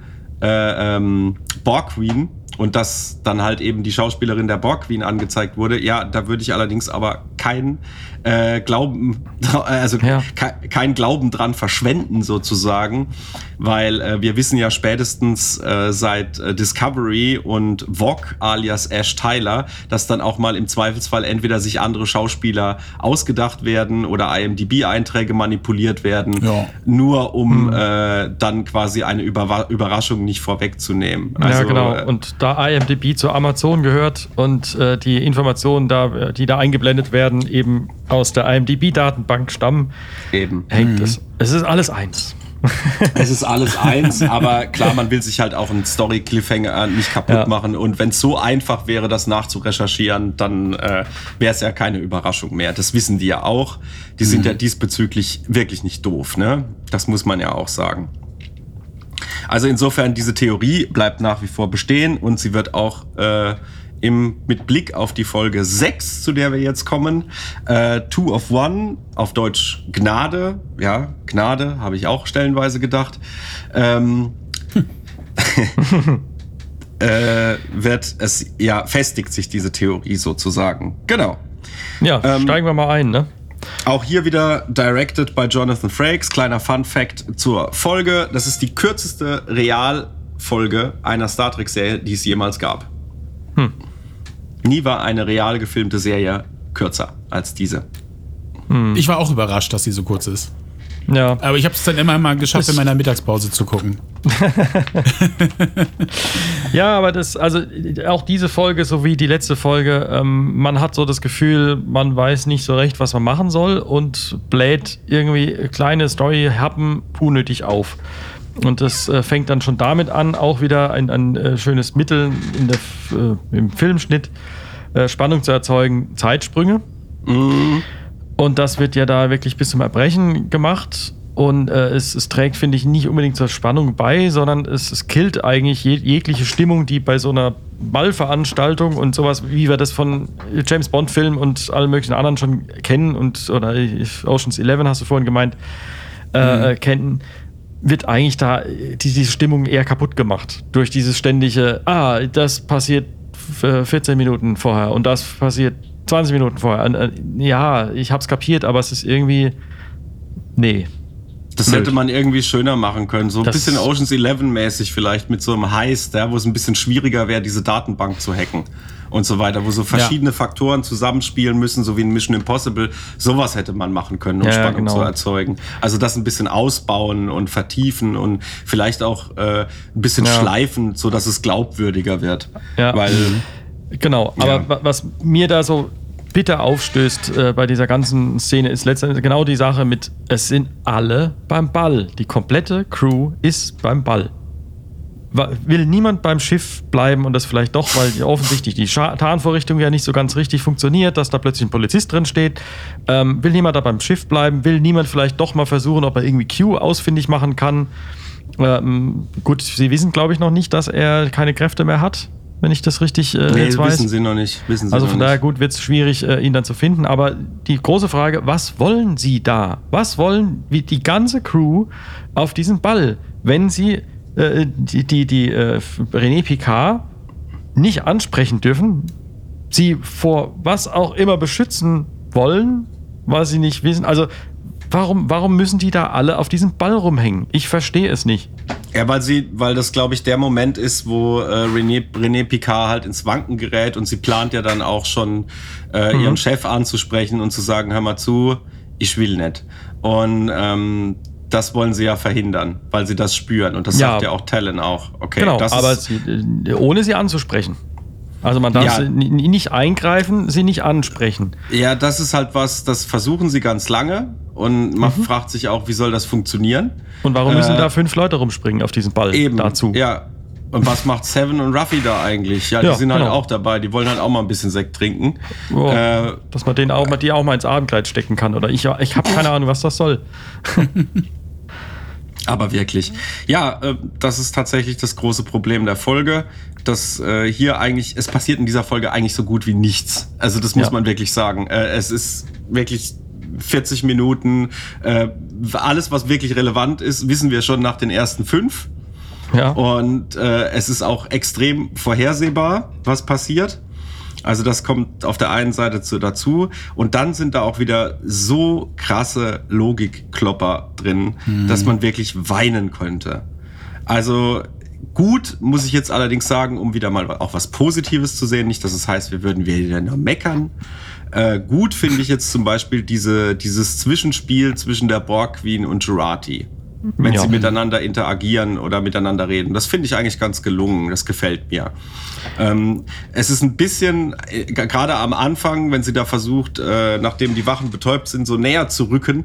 äh, ähm, Borg Queen und dass dann halt eben die Schauspielerin der Borg Queen angezeigt wurde. Ja, da würde ich allerdings aber kein äh, Glauben, also Ja. ke kein Glauben dran verschwenden sozusagen, weil äh, wir wissen ja spätestens äh, seit äh, Discovery und Vogue alias Ash Tyler, dass dann auch mal im Zweifelsfall entweder sich andere Schauspieler ausgedacht werden oder IMDb-Einträge manipuliert werden, Ja. nur um äh, dann quasi eine Überwa Überraschung nicht vorwegzunehmen. ja, Also, genau. äh, Und da IMDb zu Amazon gehört und äh, die Informationen, da, die da eingeblendet werden, eben aus der IMDb-Datenbank stammen, eben. hängt es. Es ist alles eins. Es ist alles eins, aber klar, man will sich halt auch einen Story-Cliffhanger nicht kaputt Ja. machen. Und wenn es so einfach wäre, das nachzurecherchieren, dann äh, wäre es ja keine Überraschung mehr. Das wissen die ja auch. Die sind ja diesbezüglich wirklich nicht doof, ne? Das muss man ja auch sagen. Also insofern, diese Theorie bleibt nach wie vor bestehen und sie wird auch äh, im, mit Blick auf die Folge 6, zu der wir jetzt kommen, äh, Two of One, auf Deutsch Gnade, ja, Gnade, habe ich auch stellenweise gedacht, ähm, äh, wird es, ja, festigt sich diese Theorie sozusagen. Genau. Ja, Ähm, steigen wir mal ein, ne? Auch hier wieder directed by Jonathan Frakes. Kleiner Fun Fact zur Folge. Das ist die kürzeste Realfolge einer Star Trek-Serie, die es jemals gab. Nie war eine real gefilmte Serie kürzer als diese. Ich war auch überrascht, dass sie so kurz ist. Ja. Aber ich habe es dann immer mal geschafft, Das- in meiner Mittagspause zu gucken. Ja, aber das, also auch diese Folge sowie die letzte Folge, ähm, man hat so das Gefühl, man weiß nicht so recht, was man machen soll und bläht irgendwie kleine Story-Happen unnötig auf. Und das äh, fängt dann schon damit an, auch wieder ein, ein äh, schönes Mittel der, äh, im Filmschnitt äh, Spannung zu erzeugen, Zeitsprünge. Und das wird ja da wirklich bis zum Erbrechen gemacht. Und äh, es, es trägt, finde ich, nicht unbedingt zur Spannung bei, sondern es, es killt eigentlich je, jegliche Stimmung, die bei so einer Ballveranstaltung und sowas, wie wir das von James Bond-Filmen und allen möglichen anderen schon kennen und oder Oceans 11 hast du vorhin gemeint, äh, äh, kennen, wird eigentlich da äh, die, diese Stimmung eher kaputt gemacht. Durch dieses ständige, ah, das passiert f- äh, 14 Minuten vorher und das passiert 20 Minuten vorher. Ja, ich hab's kapiert, aber es ist irgendwie. Nee. Das Blöd. hätte man irgendwie schöner machen können. So ein Das- bisschen Oceans 11-mäßig vielleicht mit so einem Heist, ja, wo es ein bisschen schwieriger wäre, diese Datenbank zu hacken und so weiter, wo so verschiedene Faktoren zusammenspielen müssen, so wie in Mission Impossible. Sowas hätte man machen können, um Ja, Spannung genau. zu erzeugen. Also das ein bisschen ausbauen und vertiefen und vielleicht auch äh, ein bisschen Ja. schleifen, so dass es glaubwürdiger wird. Ja. Weil Genau, aber Ja. wa- was mir da so bitter aufstößt äh, bei dieser ganzen Szene, ist letztendlich genau die Sache mit, es sind alle beim Ball. Die komplette Crew ist beim Ball. Will niemand beim Schiff bleiben und das vielleicht doch, weil die- offensichtlich die Scha- Tarnvorrichtung ja nicht so ganz richtig funktioniert, dass da plötzlich ein Polizist drin steht. Ähm, will niemand da beim Schiff bleiben? Will niemand vielleicht doch mal versuchen, ob er irgendwie Q ausfindig machen kann? Ähm, gut, Sie wissen, glaube ich, noch nicht, dass er keine Kräfte mehr hat, wenn ich das richtig äh, nee, jetzt weiß. wissen sie noch nicht. Wissen sie Also von nicht. daher gut wird es schwierig, äh, ihn dann zu finden. Aber die große Frage, was wollen Sie da? Was wollen die ganze Crew auf diesem Ball, wenn sie äh, die, die, die äh, René Picard nicht ansprechen dürfen, sie vor was auch immer beschützen wollen, weil sie nicht wissen. Also warum, warum müssen die da alle auf diesem Ball rumhängen? Ich verstehe es nicht. Ja, weil sie, weil das, glaube ich, der Moment ist, wo äh, René, René Picard halt ins Wanken gerät und sie plant ja dann auch schon, äh, Mhm. ihren Chef anzusprechen und zu sagen, hör mal zu, ich will nicht. Und ähm, das wollen sie ja verhindern, weil sie das spüren. Und das Ja. sagt ja auch Talon auch. Okay, Genau, das aber ist, sie, äh, ohne sie anzusprechen. Also man darf Ja. sie ni- nicht eingreifen, sie nicht ansprechen. ja, das ist halt was, das versuchen sie ganz lange. Und man Mhm. fragt sich auch, wie soll das funktionieren? Und warum müssen Äh, da fünf Leute rumspringen auf diesen Ball Eben, dazu? ja. Und was macht Seven und Ruffy da eigentlich? Ja, die Ja, sind halt genau. auch dabei. Die wollen halt auch mal ein bisschen Sekt trinken. Oh, Äh, dass man den auch mal, die auch mal ins Abendkleid stecken kann. Oder ich, ich habe keine Ahnung, was das soll. Aber wirklich. Ja, äh, das ist tatsächlich das große Problem der Folge, dass äh, hier eigentlich, es passiert in dieser Folge eigentlich so gut wie nichts. Also das muss Ja. man wirklich sagen. Äh, es ist wirklich 40 Minuten. Äh, alles, was wirklich relevant ist, wissen wir schon nach den ersten fünf. Ja. Und äh, es ist auch extrem vorhersehbar, was passiert. Also das kommt auf der einen Seite zu, dazu. Und dann sind da auch wieder so krasse Logikklopper drin, dass man wirklich weinen könnte. Also gut, muss ich jetzt allerdings sagen, um wieder mal auch was Positives zu sehen. Nicht, dass es heißt, wir würden wieder nur meckern. Äh, gut finde ich jetzt zum Beispiel diese, dieses Zwischenspiel zwischen der Borg Queen und Jurati. Wenn Ja. sie miteinander interagieren oder miteinander reden. Das finde ich eigentlich ganz gelungen. Das gefällt mir. Ähm, es ist ein bisschen, äh, gerade am Anfang, wenn sie da versucht, äh, nachdem die Wachen betäubt sind, so näher zu rücken,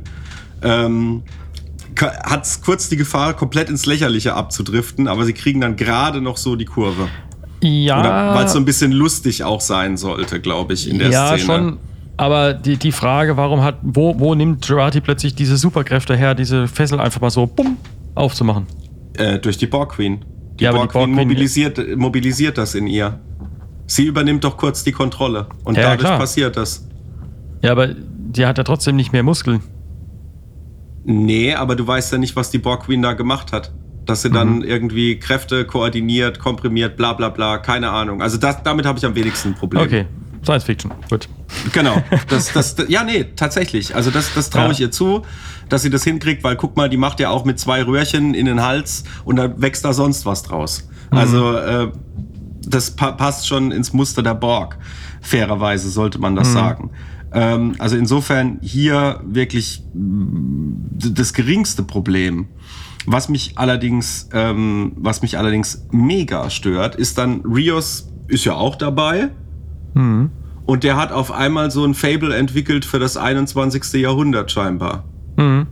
ähm, hat es kurz die Gefahr, komplett ins Lächerliche abzudriften, aber sie kriegen dann gerade noch so die Kurve. ja, Weil es so ein bisschen lustig auch sein sollte, glaube ich, in der ja Szene. schon. Aber die, die Frage, warum hat, wo, wo nimmt Girardi plötzlich diese Superkräfte her, diese Fessel einfach mal so bumm, aufzumachen? Äh, durch die Borg Queen. Die Ja, Borg die Borg Queen Queen- mobilisiert, mobilisiert das in ihr. Sie übernimmt doch kurz die Kontrolle. Und Ja, dadurch klar. passiert das. Ja, aber die hat ja trotzdem nicht mehr Muskeln. Nee, aber du weißt ja nicht, was die Borg Queen da gemacht hat. Dass sie Mhm. dann irgendwie Kräfte koordiniert, komprimiert, bla bla bla, keine Ahnung. Also das, damit habe ich am wenigsten ein Problem. Okay, Science Fiction, gut. Genau. Das, das, ja, nee, tatsächlich. Also das, das traue ich Ja. ihr zu, dass sie das hinkriegt, weil guck mal, die macht ja auch mit zwei Röhrchen in den Hals und da wächst da sonst was draus. Also äh, das pa passt schon ins Muster der Borg. Fairerweise sollte man das sagen. Ähm, also insofern hier wirklich mm, das geringste Problem. Was mich allerdings, ähm, was mich allerdings mega stört, ist dann Rios ist ja auch dabei. Und der hat auf einmal so ein Fable entwickelt für das 21. Jahrhundert scheinbar. Mhm.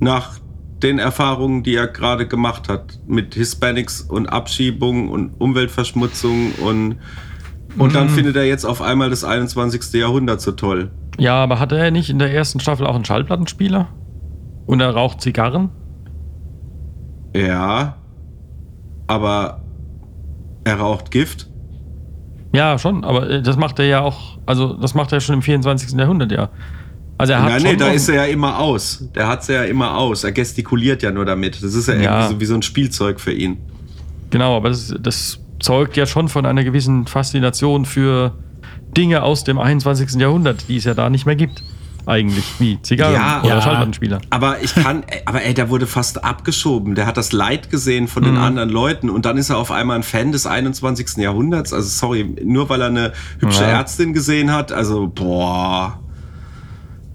Nach den Erfahrungen, die er gerade gemacht hat mit Hispanics und Abschiebung und Umweltverschmutzung und und dann findet er jetzt auf einmal das 21. Jahrhundert so toll. Ja, aber hatte er nicht in der ersten Staffel auch einen Schallplattenspieler? Und er raucht Zigarren? Ja, aber er raucht Gift. Ja, schon, aber äh, das macht er ja auch, also das macht er schon im 24. Jahrhundert, ja. Also er hat Nein, nee, da ist er ja immer aus. Der hat ja immer aus. Er gestikuliert ja nur damit. Das ist ja, Ja. irgendwie so wie so ein Spielzeug für ihn. Genau, aber das, das zeugt ja schon von einer gewissen Faszination für Dinge aus dem 21. Jahrhundert, die es ja da nicht mehr gibt. Eigentlich, wie Zigarren Ja, oder ja. Schallplattenspieler. Aber ich kann, aber ey, der wurde fast abgeschoben. Der hat das Leid gesehen von den anderen Leuten und dann ist er auf einmal ein Fan des 21. Jahrhunderts. Also sorry, nur weil er eine hübsche Ja. Ärztin gesehen hat. Also boah,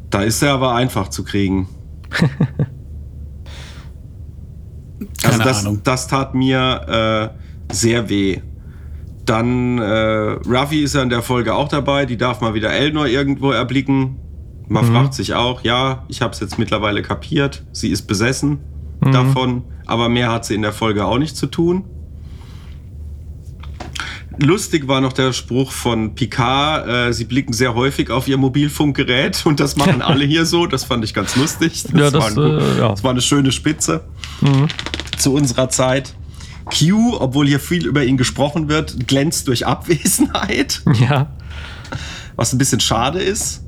da ist er aber einfach zu kriegen. also Keine das, Ahnung. das tat mir äh, sehr weh. Dann äh, Ruffy ist ja in der Folge auch dabei. Die darf mal wieder Elnor irgendwo erblicken. Man fragt sich auch, ja, ich habe es jetzt mittlerweile kapiert. Sie ist besessen davon, aber mehr hat sie in der Folge auch nicht zu tun. Lustig war noch der Spruch von Picard, äh, sie blicken sehr häufig auf ihr Mobilfunkgerät und das machen alle hier so. Das fand ich ganz lustig. Ja, das, war, ein, äh, ja. das war eine schöne Spitze zu unserer Zeit. Q, obwohl hier viel über ihn gesprochen wird, glänzt durch Abwesenheit, Ja, was ein bisschen schade ist,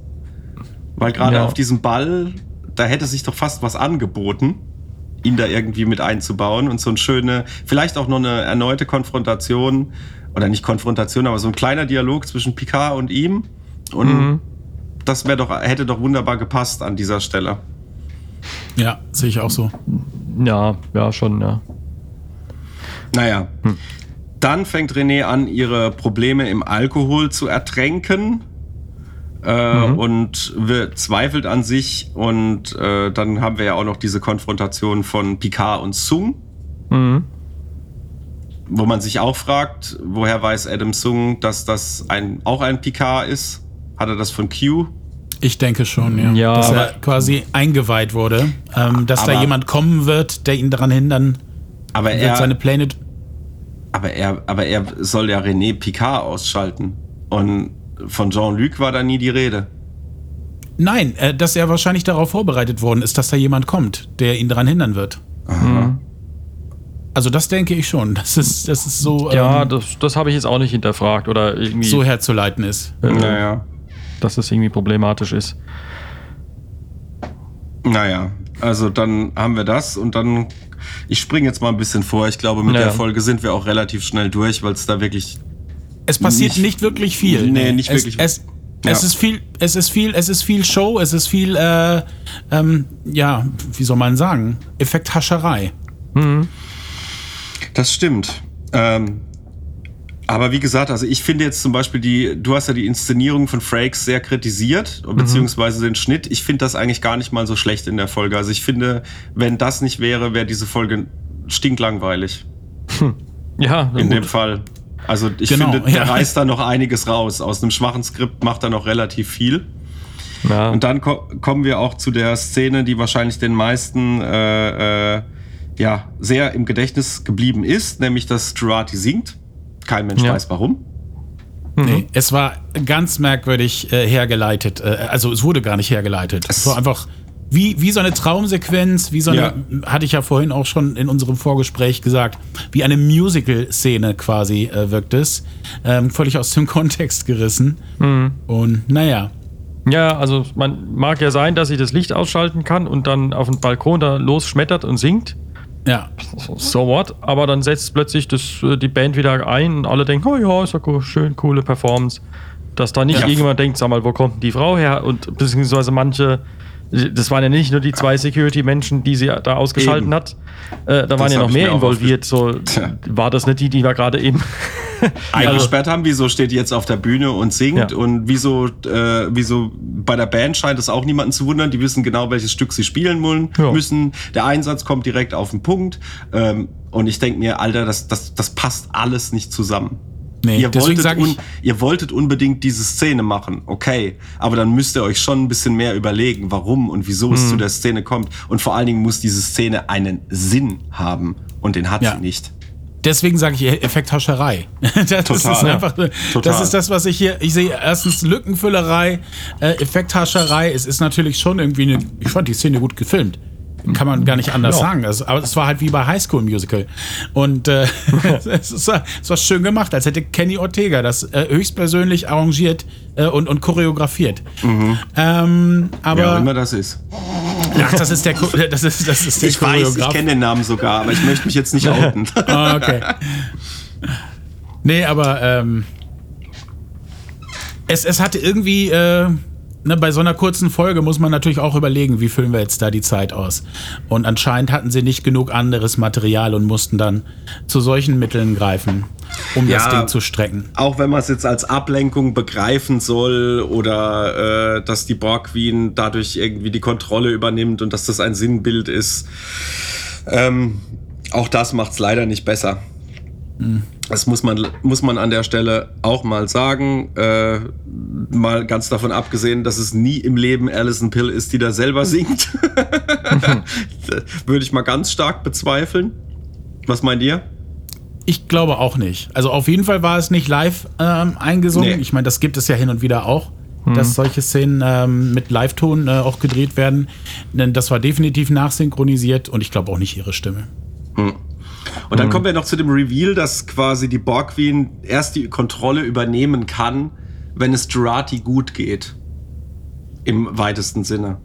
weil gerade Ja. auf diesem Ball, da hätte sich doch fast was angeboten, ihn da irgendwie mit einzubauen und so eine schöne, vielleicht auch noch eine erneute Konfrontation oder nicht Konfrontation, aber so ein kleiner Dialog zwischen Picard und ihm und das wäre doch hätte doch wunderbar gepasst an dieser Stelle. Ja, sehe ich auch so. ja, ja, schon, ja. Naja. Dann fängt René an, ihre Probleme im Alkohol zu ertränken. Äh, Und wir, zweifelt an sich. Und äh, dann haben wir ja auch noch diese Konfrontation von Picard und Sung, Mhm. wo man sich auch fragt, woher weiß Adam Sung, dass das ein, auch ein Picard ist? Hat er das von Q? Ich denke schon, ja. Ja, dass er quasi eingeweiht wurde. Ähm, dass da Aber- jemand kommen wird, der ihn daran hindern Aber wird, er, seine Pläne. aber er, aber er soll ja René Picard ausschalten. Und von Jean-Luc war da nie die Rede. Nein, äh, dass er wahrscheinlich darauf vorbereitet worden ist, dass da jemand kommt, der ihn daran hindern wird. Also das denke ich schon. Das ist, das ist so, Ja, ähm, das, das habe ich jetzt auch nicht hinterfragt oder irgendwie, so herzuleiten ist. äh, Naja. dass das irgendwie problematisch ist. Naja, also dann haben wir das und dann, ich springe jetzt mal ein bisschen vor. Ich glaube, mit Ja. der Folge sind wir auch relativ schnell durch, weil es da wirklich. Es passiert Nicht- nicht, wirklich viel. Nee, nicht es, wirklich. Es, Ja. es ist viel, es ist viel, es ist viel Show, es ist viel, äh, ähm, ja, wie soll man sagen, Effekthascherei. Das stimmt. Ähm, aber wie gesagt, also ich finde jetzt zum Beispiel die, du hast ja die Inszenierung von Frakes sehr kritisiert, beziehungsweise den Schnitt. Ich finde das eigentlich gar nicht mal so schlecht in der Folge. Also ich finde, wenn das nicht wäre, wäre diese Folge stinklangweilig. Ja, In gut. dem Fall. Also ich Genau, finde, der ja. reißt da noch einiges raus. Aus einem schwachen Skript macht er noch relativ viel. ja. Und dann ko kommen wir auch zu der Szene, die wahrscheinlich den meisten äh, äh, ja, sehr im Gedächtnis geblieben ist, nämlich dass Jurati singt. Kein Mensch Ja. weiß warum. Nee, es war ganz merkwürdig äh, hergeleitet. Äh, also es wurde gar nicht hergeleitet. Es, Es- war einfach wie, wie so eine Traumsequenz, wie so eine, Ja. hatte ich ja vorhin auch schon in unserem Vorgespräch gesagt, wie eine Musical-Szene quasi äh, wirkt es. Ähm, völlig aus dem Kontext gerissen. Und naja, Ja, also man mag ja sein, dass sie das Licht ausschalten kann und dann auf dem Balkon da losschmettert und singt. ja. So what? Aber dann setzt plötzlich das, äh, die Band wieder ein und alle denken, oh ja, ist ja cool, schön, coole Performance. Dass da nicht Ja. irgendjemand denkt, sag mal, wo kommt denn die Frau her? Und beziehungsweise manche, das waren ja nicht nur die zwei Security-Menschen, die sie da ausgeschalten Eben. hat. Äh, da waren Das ja hab noch mehr involviert. So, Tja. war das nicht die, die wir gerade eben eingesperrt haben. Wieso steht die jetzt auf der Bühne und singt? Ja. Und wieso, äh, wieso bei der Band scheint es auch niemanden zu wundern. Die wissen genau, welches Stück sie spielen wollen, Ja. müssen. Der Einsatz kommt direkt auf den Punkt. Ähm, und ich denke mir, Alter, das, das, das passt alles nicht zusammen. Nee, ihr, wolltet un, ihr wolltet unbedingt diese Szene machen, okay. Aber dann müsst ihr euch schon ein bisschen mehr überlegen, warum und wieso Hm. es zu der Szene kommt. Und vor allen Dingen muss diese Szene einen Sinn haben. Und den hat Ja. sie nicht. Deswegen sage ich Effekthascherei. Das Total, ist ja. einfach, Total. das ist das, was ich hier, ich sehe erstens Lückenfüllerei, äh, Effekthascherei. Es ist natürlich schon irgendwie eine, ich fand die Szene gut gefilmt. Kann man gar nicht anders Ja. sagen. Also, aber es war halt wie bei High School Musical. Und äh, es, ist, es war schön gemacht, als hätte Kenny Ortega das äh, höchstpersönlich arrangiert äh, und, und choreografiert. Ähm, aber auch immer das ist. ach, das ist der, das ist, das ist der Ich weiß, ich Choreograf. kenne den Namen sogar, aber ich möchte mich jetzt nicht outen. Ah, okay. Nee, aber ähm, es, es hatte irgendwie, äh, ne, bei so einer kurzen Folge muss man natürlich auch überlegen, wie füllen wir jetzt da die Zeit aus. Und anscheinend hatten sie nicht genug anderes Material und mussten dann zu solchen Mitteln greifen, um das Ja. Ding zu strecken. Auch wenn man es jetzt als Ablenkung begreifen soll oder äh, dass die Borg Queen dadurch irgendwie die Kontrolle übernimmt und dass das ein Sinnbild ist. Ähm, auch das macht es leider nicht besser. Das muss man, muss man an der Stelle auch mal sagen. Äh, mal ganz davon abgesehen, dass es nie im Leben Alison Pill ist, die da selber singt. Würde ich mal ganz stark bezweifeln. Was meint ihr? Ich glaube auch nicht. Also auf jeden Fall war es nicht live ähm, eingesungen. Nee. Ich meine, das gibt es ja hin und wieder auch, dass solche Szenen ähm, mit Live-Ton äh, auch gedreht werden. Denn das war definitiv nachsynchronisiert und ich glaube auch nicht ihre Stimme. Und dann kommen wir noch zu dem Reveal, dass quasi die Borg Queen erst die Kontrolle übernehmen kann, wenn es Jurati gut geht. Im weitesten Sinne.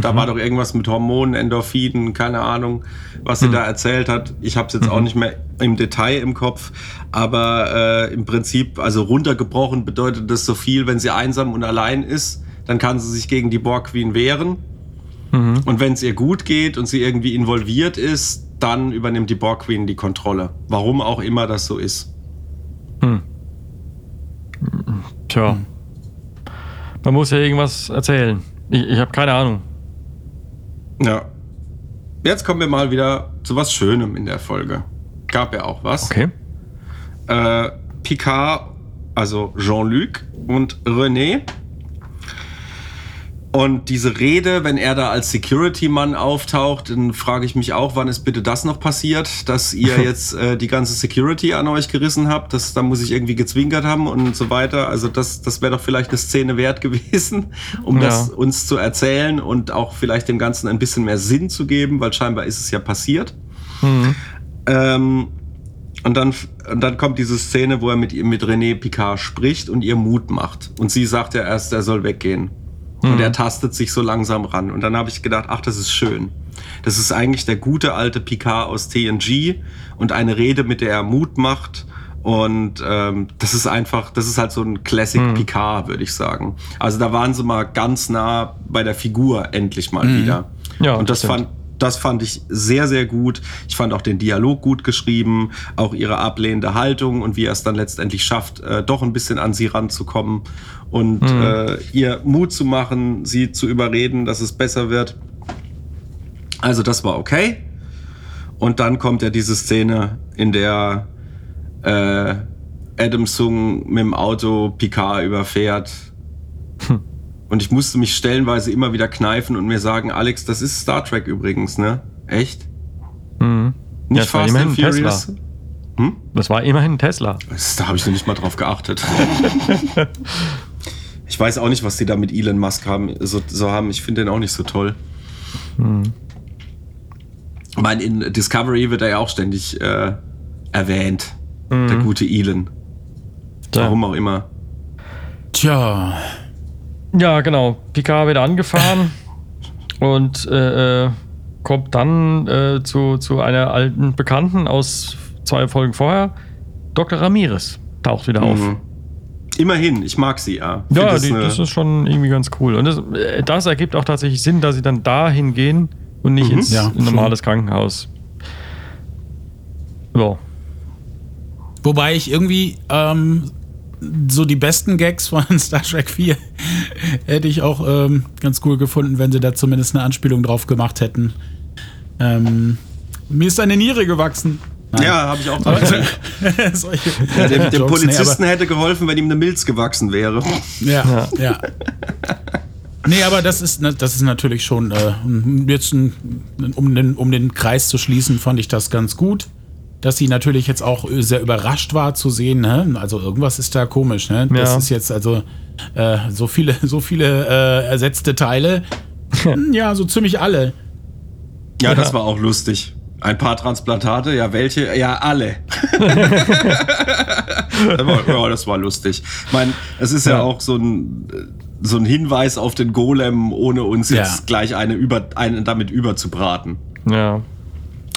Da war doch irgendwas mit Hormonen, Endorphinen, keine Ahnung, was sie da erzählt hat. Ich habe es jetzt auch nicht mehr im Detail im Kopf, aber äh, im Prinzip, also runtergebrochen bedeutet das so viel, wenn sie einsam und allein ist, dann kann sie sich gegen die Borg Queen wehren. Und wenn es ihr gut geht und sie irgendwie involviert ist, dann übernimmt die Borg Queen die Kontrolle. Warum auch immer das so ist. Tja. Man muss ja irgendwas erzählen. Ich, ich habe keine Ahnung. Ja. Jetzt kommen wir mal wieder zu was Schönem in der Folge. Gab ja auch was. Okay. Äh, Picard, also Jean-Luc und René. Und diese Rede, wenn er da als Security-Mann auftaucht, dann frage ich mich auch, wann ist bitte das noch passiert, dass ihr jetzt äh, die ganze Security an euch gerissen habt. Das, da muss ich irgendwie gezwinkert haben und so weiter. Also das, das wäre doch vielleicht eine Szene wert gewesen, um Ja. das uns zu erzählen und auch vielleicht dem Ganzen ein bisschen mehr Sinn zu geben, weil scheinbar ist es ja passiert. Ähm, und dann, und dann kommt diese Szene, wo er mit, ihr- mit René Picard spricht und ihr Mut macht. Und sie sagt ja erst, er soll weggehen. Und er tastet sich so langsam ran. Und dann habe ich gedacht, ach, das ist schön. Das ist eigentlich der gute alte Picard aus TNG und eine Rede, mit der er Mut macht. Und ähm, das ist einfach, das ist halt so ein Classic Picard, würde ich sagen. Also da waren sie mal ganz nah bei der Figur endlich mal wieder. Ja, und das stimmt. fand, das fand ich sehr, sehr gut. Ich fand auch den Dialog gut geschrieben, auch ihre ablehnende Haltung und wie er es dann letztendlich schafft, äh, doch ein bisschen an sie ranzukommen und äh, ihr Mut zu machen, sie zu überreden, dass es besser wird. Also das war okay. Und dann kommt ja diese Szene, in der äh, Adam Sung mit dem Auto Picard überfährt. Und ich musste mich stellenweise immer wieder kneifen und mir sagen, Alex, das ist Star Trek übrigens, ne? Echt? Mhm. Nicht Ja, Fast and Furious? Das war immerhin ein Tesla. Das, da habe ich noch nicht mal drauf geachtet. ich weiß auch nicht, was die da mit Elon Musk haben, so, so haben. Ich finde den auch nicht so toll. Ich meine, in Discovery wird er ja auch ständig äh, erwähnt. Der gute Elon. Tja. Warum auch immer. Tja, Ja, genau. Picard wird angefahren und äh, äh, kommt dann äh, zu, zu einer alten Bekannten aus zwei Folgen vorher. Dr. Ramirez taucht wieder auf. Mhm. Immerhin, ich mag sie, ja. Ja, Find die, das ist schon irgendwie ganz cool. Und das, äh, das ergibt auch tatsächlich Sinn, dass sie dann dahin gehen und nicht ins Ja, normales Krankenhaus. Ja. Wobei ich irgendwie ähm, so die besten Gags von Star Trek 4 hätte ich auch ähm, ganz cool gefunden, wenn sie da zumindest eine Anspielung drauf gemacht hätten. Ähm, mir ist eine Niere gewachsen. Ja, habe ich auch dran Ja, dem, dem Jokes, nee, Polizisten hätte geholfen, wenn ihm eine Milz gewachsen wäre. ja, ja. Nee, aber das ist, das ist natürlich schon, äh, jetzt ein, um, den, um den Kreis zu schließen, fand ich das ganz gut. Dass sie natürlich jetzt auch sehr überrascht war zu sehen, ne? Also irgendwas ist da komisch, ne? Das Ja. ist jetzt also äh, so viele, so viele äh, ersetzte Teile. Hm, ja, so ziemlich alle. Ja, das war auch lustig. Ein paar Transplantate, ja, welche? Ja, alle. Das war- ja, das war lustig. Ich meine, es ist ja, Ja. auch so ein, so ein Hinweis auf den Golem, ohne uns Ja. jetzt gleich eine über, einen damit überzubraten. Ja.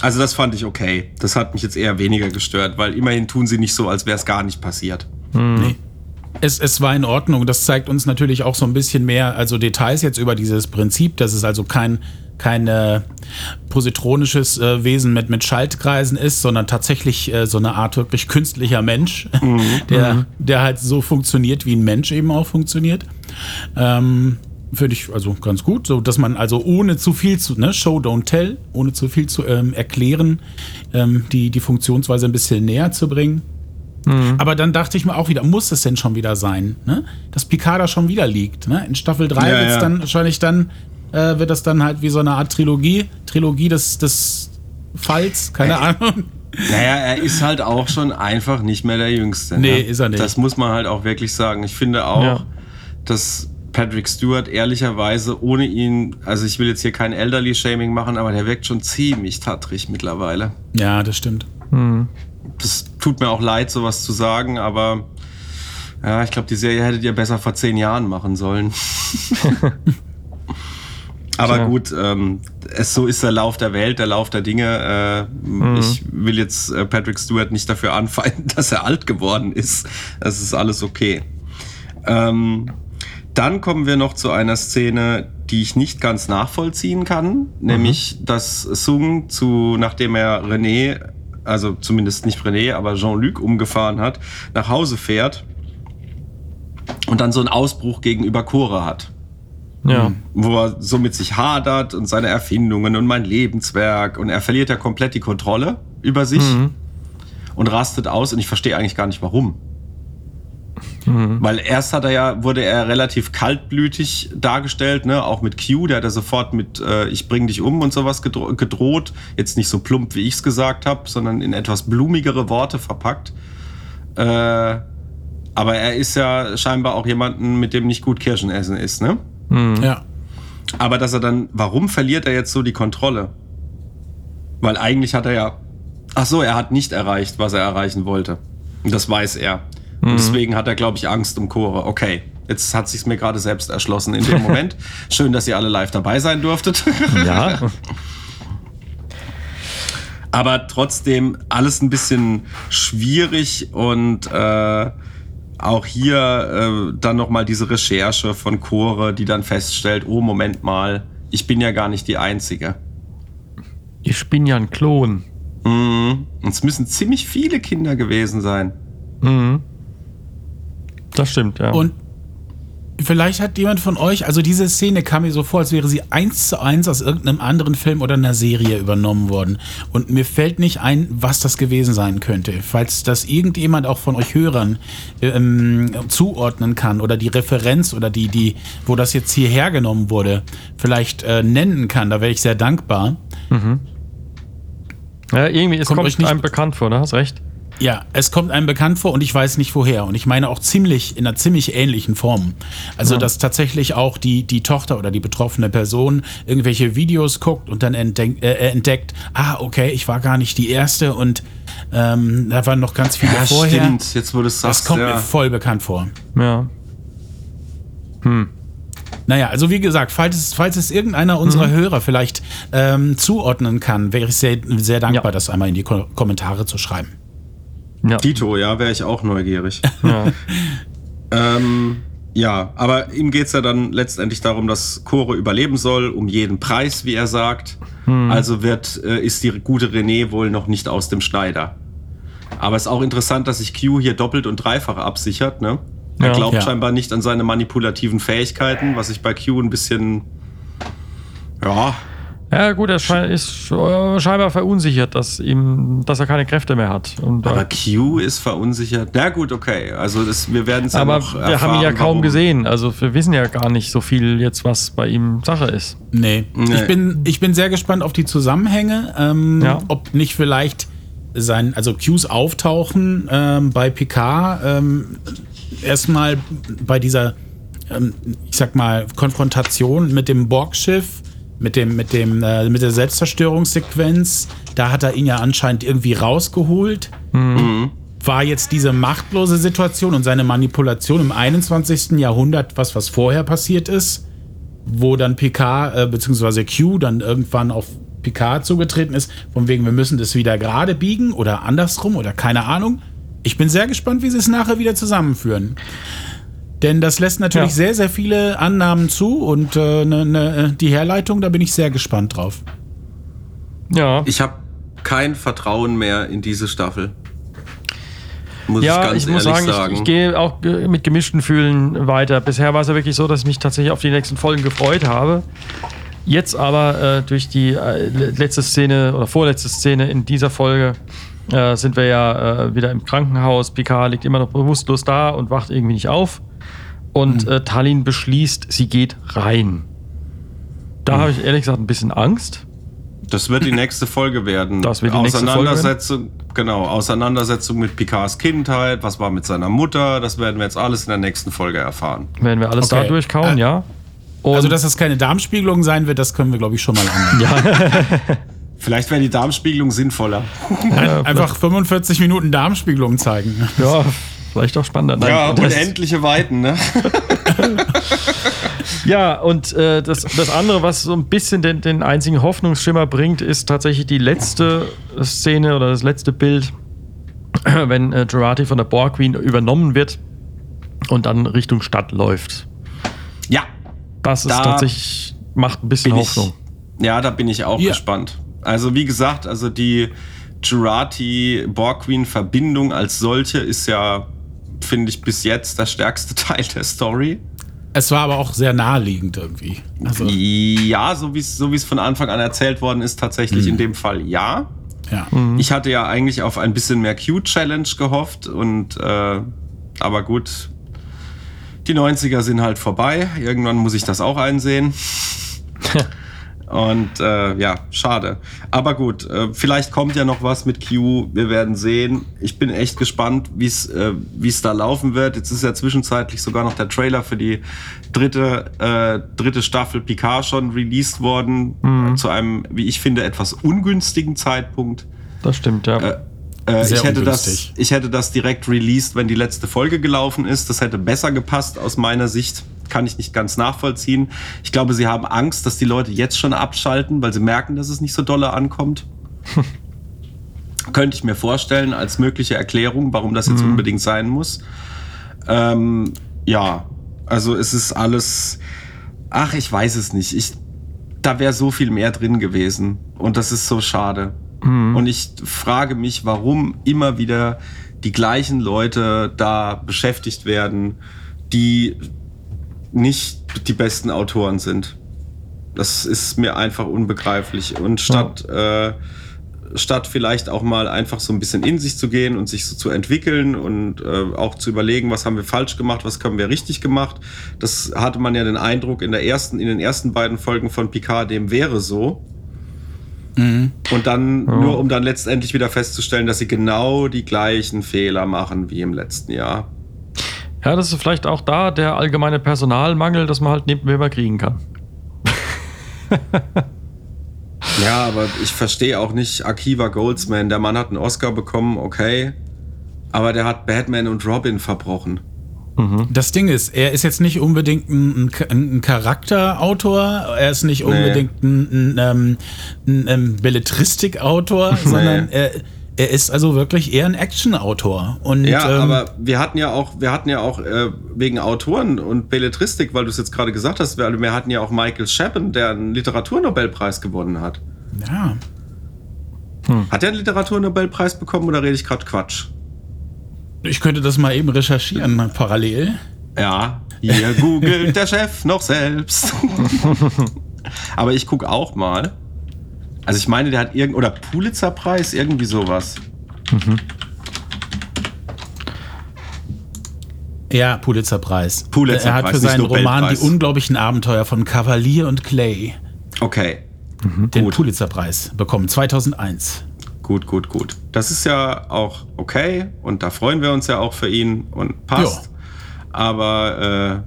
Also das fand ich okay. Das hat mich jetzt eher weniger gestört, weil immerhin tun sie nicht so, als wäre es gar nicht passiert. Nee. Es, es war in Ordnung. Das zeigt uns natürlich auch so ein bisschen mehr, also Details jetzt über dieses Prinzip, dass es also kein, kein äh, positronisches äh, Wesen mit, mit Schaltkreisen ist, sondern tatsächlich äh, so eine Art wirklich künstlicher Mensch, der, der halt so funktioniert, wie ein Mensch eben auch funktioniert. Ähm, Finde ich also ganz gut, so dass man also ohne zu viel zu, ne, Show, don't tell, ohne zu viel zu ähm, erklären, ähm, die, die Funktionsweise ein bisschen näher zu bringen. Aber dann dachte ich mir auch wieder, muss es denn schon wieder sein, ne? dass Picard da schon wieder liegt. Ne? In Staffel 3 Ja, wird's ja. dann wahrscheinlich dann, äh, wird das dann halt wie so eine Art Trilogie, Trilogie des, des Falls, keine Ahnung. Naja, er ist halt auch schon einfach nicht mehr der Jüngste. Nee, ne? ist er nicht. Das muss man halt auch wirklich sagen. Ich finde auch, Ja. dass Patrick Stewart ehrlicherweise ohne ihn, also ich will jetzt hier kein Elderly-Shaming machen, aber der wirkt schon ziemlich tattrig mittlerweile. Ja, das stimmt. Das tut mir auch leid, sowas zu sagen, aber ja, ich glaube, die Serie hättet ihr besser vor zehn Jahren machen sollen. aber Tja. gut, ähm, es, so ist der Lauf der Welt, der Lauf der Dinge. Äh, Ich will jetzt äh, Patrick Stewart nicht dafür anfeinden, dass er alt geworden ist. Das ist alles okay. Ähm, dann kommen wir noch zu einer Szene, die ich nicht ganz nachvollziehen kann, nämlich dass Sung zu, nachdem er René, also zumindest nicht René, aber Jean-Luc umgefahren hat, nach Hause fährt und dann so einen Ausbruch gegenüber Cora hat Ja. wo er so mit sich hadert und seine Erfindungen und mein Lebenswerk und er verliert ja komplett die Kontrolle über sich und rastet aus und ich verstehe eigentlich gar nicht warum. Weil erst hat er ja, wurde er relativ kaltblütig dargestellt, ne, auch mit Q, der hat er sofort mit äh, ich bring dich um und sowas gedro gedroht. Jetzt nicht so plump, wie ich es gesagt habe, sondern in etwas blumigere Worte verpackt. Äh, aber er ist ja scheinbar auch jemanden, mit dem nicht gut Kirschen essen ist, ne? Ja. Aber dass er dann, warum verliert er jetzt so die Kontrolle? Weil eigentlich hat er ja, ach so, er hat nicht erreicht, was er erreichen wollte. Und das weiß er. Und deswegen hat er, glaube ich, Angst um Chore. Okay, jetzt hat sich's mir gerade selbst erschlossen in dem Moment. Schön, dass ihr alle live dabei sein durftet. Ja. Aber trotzdem alles ein bisschen schwierig und äh, auch hier äh, dann nochmal diese Recherche von Chore, die dann feststellt, oh Moment mal, ich bin ja gar nicht die Einzige. Ich bin ja ein Klon. Mhm. Und es müssen ziemlich viele Kinder gewesen sein. Mhm. Das stimmt, ja. Und vielleicht hat jemand von euch, also diese Szene kam mir so vor, als wäre sie eins zu eins aus irgendeinem anderen Film oder einer Serie übernommen worden. Und mir fällt nicht ein, was das gewesen sein könnte. Falls das irgendjemand auch von euch Hörern ähm, zuordnen kann oder die Referenz oder die, die, wo das jetzt hierher genommen wurde, vielleicht äh, nennen kann, da wäre ich sehr dankbar. ja, irgendwie, es kommt kommt, euch nicht- einem bekannt vor, da hast recht. Ja, es kommt einem bekannt vor und ich weiß nicht woher. Und ich meine auch ziemlich, in einer ziemlich ähnlichen Form. Also, dass tatsächlich auch die, die Tochter oder die betroffene Person irgendwelche Videos guckt und dann entdeckt, äh, entdeckt, ah, okay, ich war gar nicht die Erste und ähm, da waren noch ganz viele vorher. stimmt. Jetzt, wo du es Das kommt ja. mir voll bekannt vor. Ja. Naja, also wie gesagt, falls es, falls es irgendeiner unserer Hörer vielleicht ähm, zuordnen kann, wäre ich sehr, sehr dankbar, Ja. das einmal in die Ko Kommentare zu schreiben. Ja. Tito, ja, wäre ich auch neugierig. ja. Ähm, ja, aber ihm geht es ja dann letztendlich darum, dass Chore überleben soll, um jeden Preis, wie er sagt. Also wird, äh, ist die gute René wohl noch nicht aus dem Schneider. Aber es ist auch interessant, dass sich Q hier doppelt und dreifach absichert. Ne? Er Ja. glaubt Ja. scheinbar nicht an seine manipulativen Fähigkeiten, was ich bei Q ein bisschen. Ja, Ja, gut, er ist äh, scheinbar verunsichert, dass, ihm, dass er keine Kräfte mehr hat. Und, aber äh, Q ist verunsichert. Na gut, okay. Also das, wir werden es ja aber noch wir erfahren, haben ihn ja kaum warum. gesehen. Also wir wissen ja gar nicht so viel jetzt, was bei ihm Sache ist. Nee. Nee. Ich, bin, ich bin sehr gespannt auf die Zusammenhänge. Ähm, Ja. Ob nicht vielleicht sein, also Qs auftauchen ähm, bei Picard ähm, erstmal bei dieser, ähm, ich sag mal, Konfrontation mit dem Borg-Schiff, mit dem, mit dem, äh, mit der Selbstzerstörungssequenz. Da hat er ihn ja anscheinend irgendwie rausgeholt. War jetzt diese machtlose Situation und seine Manipulation im 21. Jahrhundert was, was vorher passiert ist? wo dann Picard äh, bzw. Q dann irgendwann auf Picard zugetreten ist, von wegen, wir müssen das wieder gerade biegen oder andersrum oder keine Ahnung. Ich bin sehr gespannt, wie sie es nachher wieder zusammenführen. Denn das lässt natürlich Ja. sehr, sehr viele Annahmen zu und äh, ne, ne, die Herleitung, da bin ich sehr gespannt drauf. Ja. Ich habe kein Vertrauen mehr in diese Staffel. Muss ich Ja, ganz ich muss sagen, sagen. ich, ich gehe auch äh, mit gemischten Fühlen weiter. Bisher war es ja wirklich so, dass ich mich tatsächlich auf die nächsten Folgen gefreut habe. Jetzt aber äh, durch die äh, letzte Szene oder vorletzte Szene in dieser Folge äh, sind wir ja äh, wieder im Krankenhaus. Picard liegt immer noch bewusstlos da und wacht irgendwie nicht auf. Und Mhm. äh, Tallinn beschließt, sie geht rein. Da Mhm. habe ich ehrlich gesagt ein bisschen Angst. Das wird die nächste Folge werden. Das wird die nächste Folge? Auseinandersetzung, genau, Auseinandersetzung mit Picards Kindheit, was war mit seiner Mutter, das werden wir jetzt alles in der nächsten Folge erfahren. Werden wir alles da Okay. durchkauen, Äh, ja? Und Also, dass das keine Darmspiegelung sein wird, das können wir, glaube ich, schon mal annehmen. ja, Vielleicht wäre die Darmspiegelung sinnvoller. Einfach 45 Minuten Darmspiegelung zeigen. ja, vielleicht auch spannender. Nein, ja, das- unendliche Weiten, ne? Ja, und äh, das, das andere, was so ein bisschen den, den einzigen Hoffnungsschimmer bringt, ist tatsächlich die letzte Szene oder das letzte Bild, wenn äh, Gerati von der Borg Queen übernommen wird und dann Richtung Stadt läuft. Ja, Das ist Da tatsächlich, macht ein bisschen Hoffnung. ich. Ja, da bin ich auch Ja. gespannt. Also wie gesagt, also die Jurati Borg Queen Verbindung als solche ist ja, finde ich, bis jetzt der stärkste Teil der Story. Es war aber auch sehr naheliegend irgendwie. Also, Ja, so wie es so wie es von Anfang an erzählt worden ist, tatsächlich in dem Fall ja. ja. Ich hatte ja eigentlich auf ein bisschen mehr Q-Challenge gehofft und äh, aber gut, die 90er sind halt vorbei. Irgendwann muss ich das auch einsehen. Und äh, ja, schade. Aber gut, äh, vielleicht kommt ja noch was mit Q. Wir werden sehen. Ich bin echt gespannt, wie es äh, wie es da laufen wird. Jetzt ist ja zwischenzeitlich sogar noch der Trailer für die dritte, äh, dritte Staffel Picard schon released worden. Äh, zu einem, wie ich finde, etwas ungünstigen Zeitpunkt. Das stimmt, ja. Äh, äh, ich, hätte das, ich hätte das direkt released, wenn die letzte Folge gelaufen ist. Das hätte besser gepasst aus meiner Sicht. Kann ich nicht ganz nachvollziehen. Ich glaube, sie haben Angst, dass die Leute jetzt schon abschalten, weil sie merken, dass es nicht so dolle ankommt. Könnte ich mir vorstellen, als mögliche Erklärung, warum das jetzt unbedingt sein muss. Ähm, ja, also es ist alles. Ach, ich weiß es nicht. Ich, da wäre so viel mehr drin gewesen. Und das ist so schade. Und ich frage mich, warum immer wieder die gleichen Leute da beschäftigt werden, die nicht die besten Autoren sind. Das ist mir einfach unbegreiflich. Und statt, äh, statt vielleicht auch mal einfach so ein bisschen in sich zu gehen und sich so zu entwickeln und äh, auch zu überlegen, was haben wir falsch gemacht, was haben wir richtig gemacht. Das hatte man ja den Eindruck in der ersten, in den ersten beiden Folgen von Picard, dem wäre so. Und dann, nur um dann letztendlich wieder festzustellen, dass sie genau die gleichen Fehler machen wie im letzten Jahr. Ja, das ist vielleicht auch da der allgemeine Personalmangel, dass man halt nebenbei kriegen kann. Ja, aber ich verstehe auch nicht Akiva Goldsman. Der Mann hat einen Oscar bekommen, okay. Aber der hat Batman und Robin verbrochen. Das Ding ist, er ist jetzt nicht unbedingt ein, ein, ein Charakterautor, er ist nicht unbedingt ein, ein, ähm, ein, ähm, Belletristikautor, sondern er, Er ist also wirklich eher ein Action-Autor. Und, Ja, ähm, aber wir hatten ja auch, wir hatten ja auch äh, wegen Autoren und Belletristik, weil du es jetzt gerade gesagt hast, wir, wir hatten ja auch Michael Chapin, der einen Literaturnobelpreis gewonnen hat. ja. Hat er einen Literaturnobelpreis bekommen oder rede ich gerade Quatsch? Ich könnte das mal eben recherchieren parallel. Ja, hier googelt der Chef noch selbst. Aber ich gucke auch mal. Also ich meine, der hat irgend oder Pulitzerpreis, irgendwie sowas. Ja, Pulitzerpreis. Pulitzerpreis, Er hat für seinen Roman. Die unglaublichen Abenteuer von Kavalier und Clay Okay, den Gut. Pulitzerpreis bekommen, 2001. gut, gut, gut. Das ist ja auch okay und da freuen wir uns ja auch für ihn und passt. Aber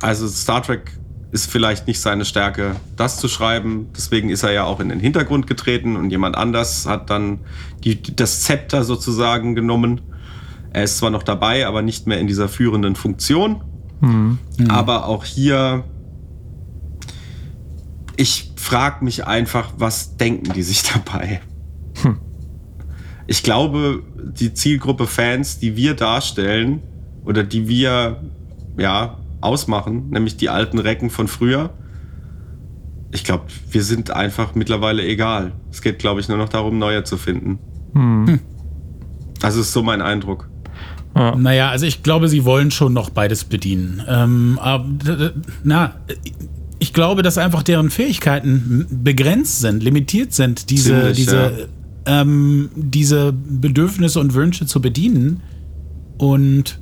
äh, also Star Trek ist vielleicht nicht seine Stärke, das zu schreiben. Deswegen ist er ja auch in den Hintergrund getreten und jemand anders hat dann die, das Zepter sozusagen genommen. Er ist zwar noch dabei, aber nicht mehr in dieser führenden Funktion. Aber auch hier, ich frage mich einfach, was denken die sich dabei? Ich glaube, die Zielgruppe Fans, die wir darstellen oder die wir ja ausmachen, nämlich die alten Recken von früher, ich glaube, wir sind einfach mittlerweile egal. Es geht, glaube ich, nur noch darum, neue zu finden. Das ist so mein Eindruck. Naja, also ich glaube, sie wollen schon noch beides bedienen. Ähm, aber, na, ich glaube, dass einfach deren Fähigkeiten begrenzt sind, limitiert sind, diese, Ziemlich, diese, ähm, diese Bedürfnisse und Wünsche zu bedienen. Und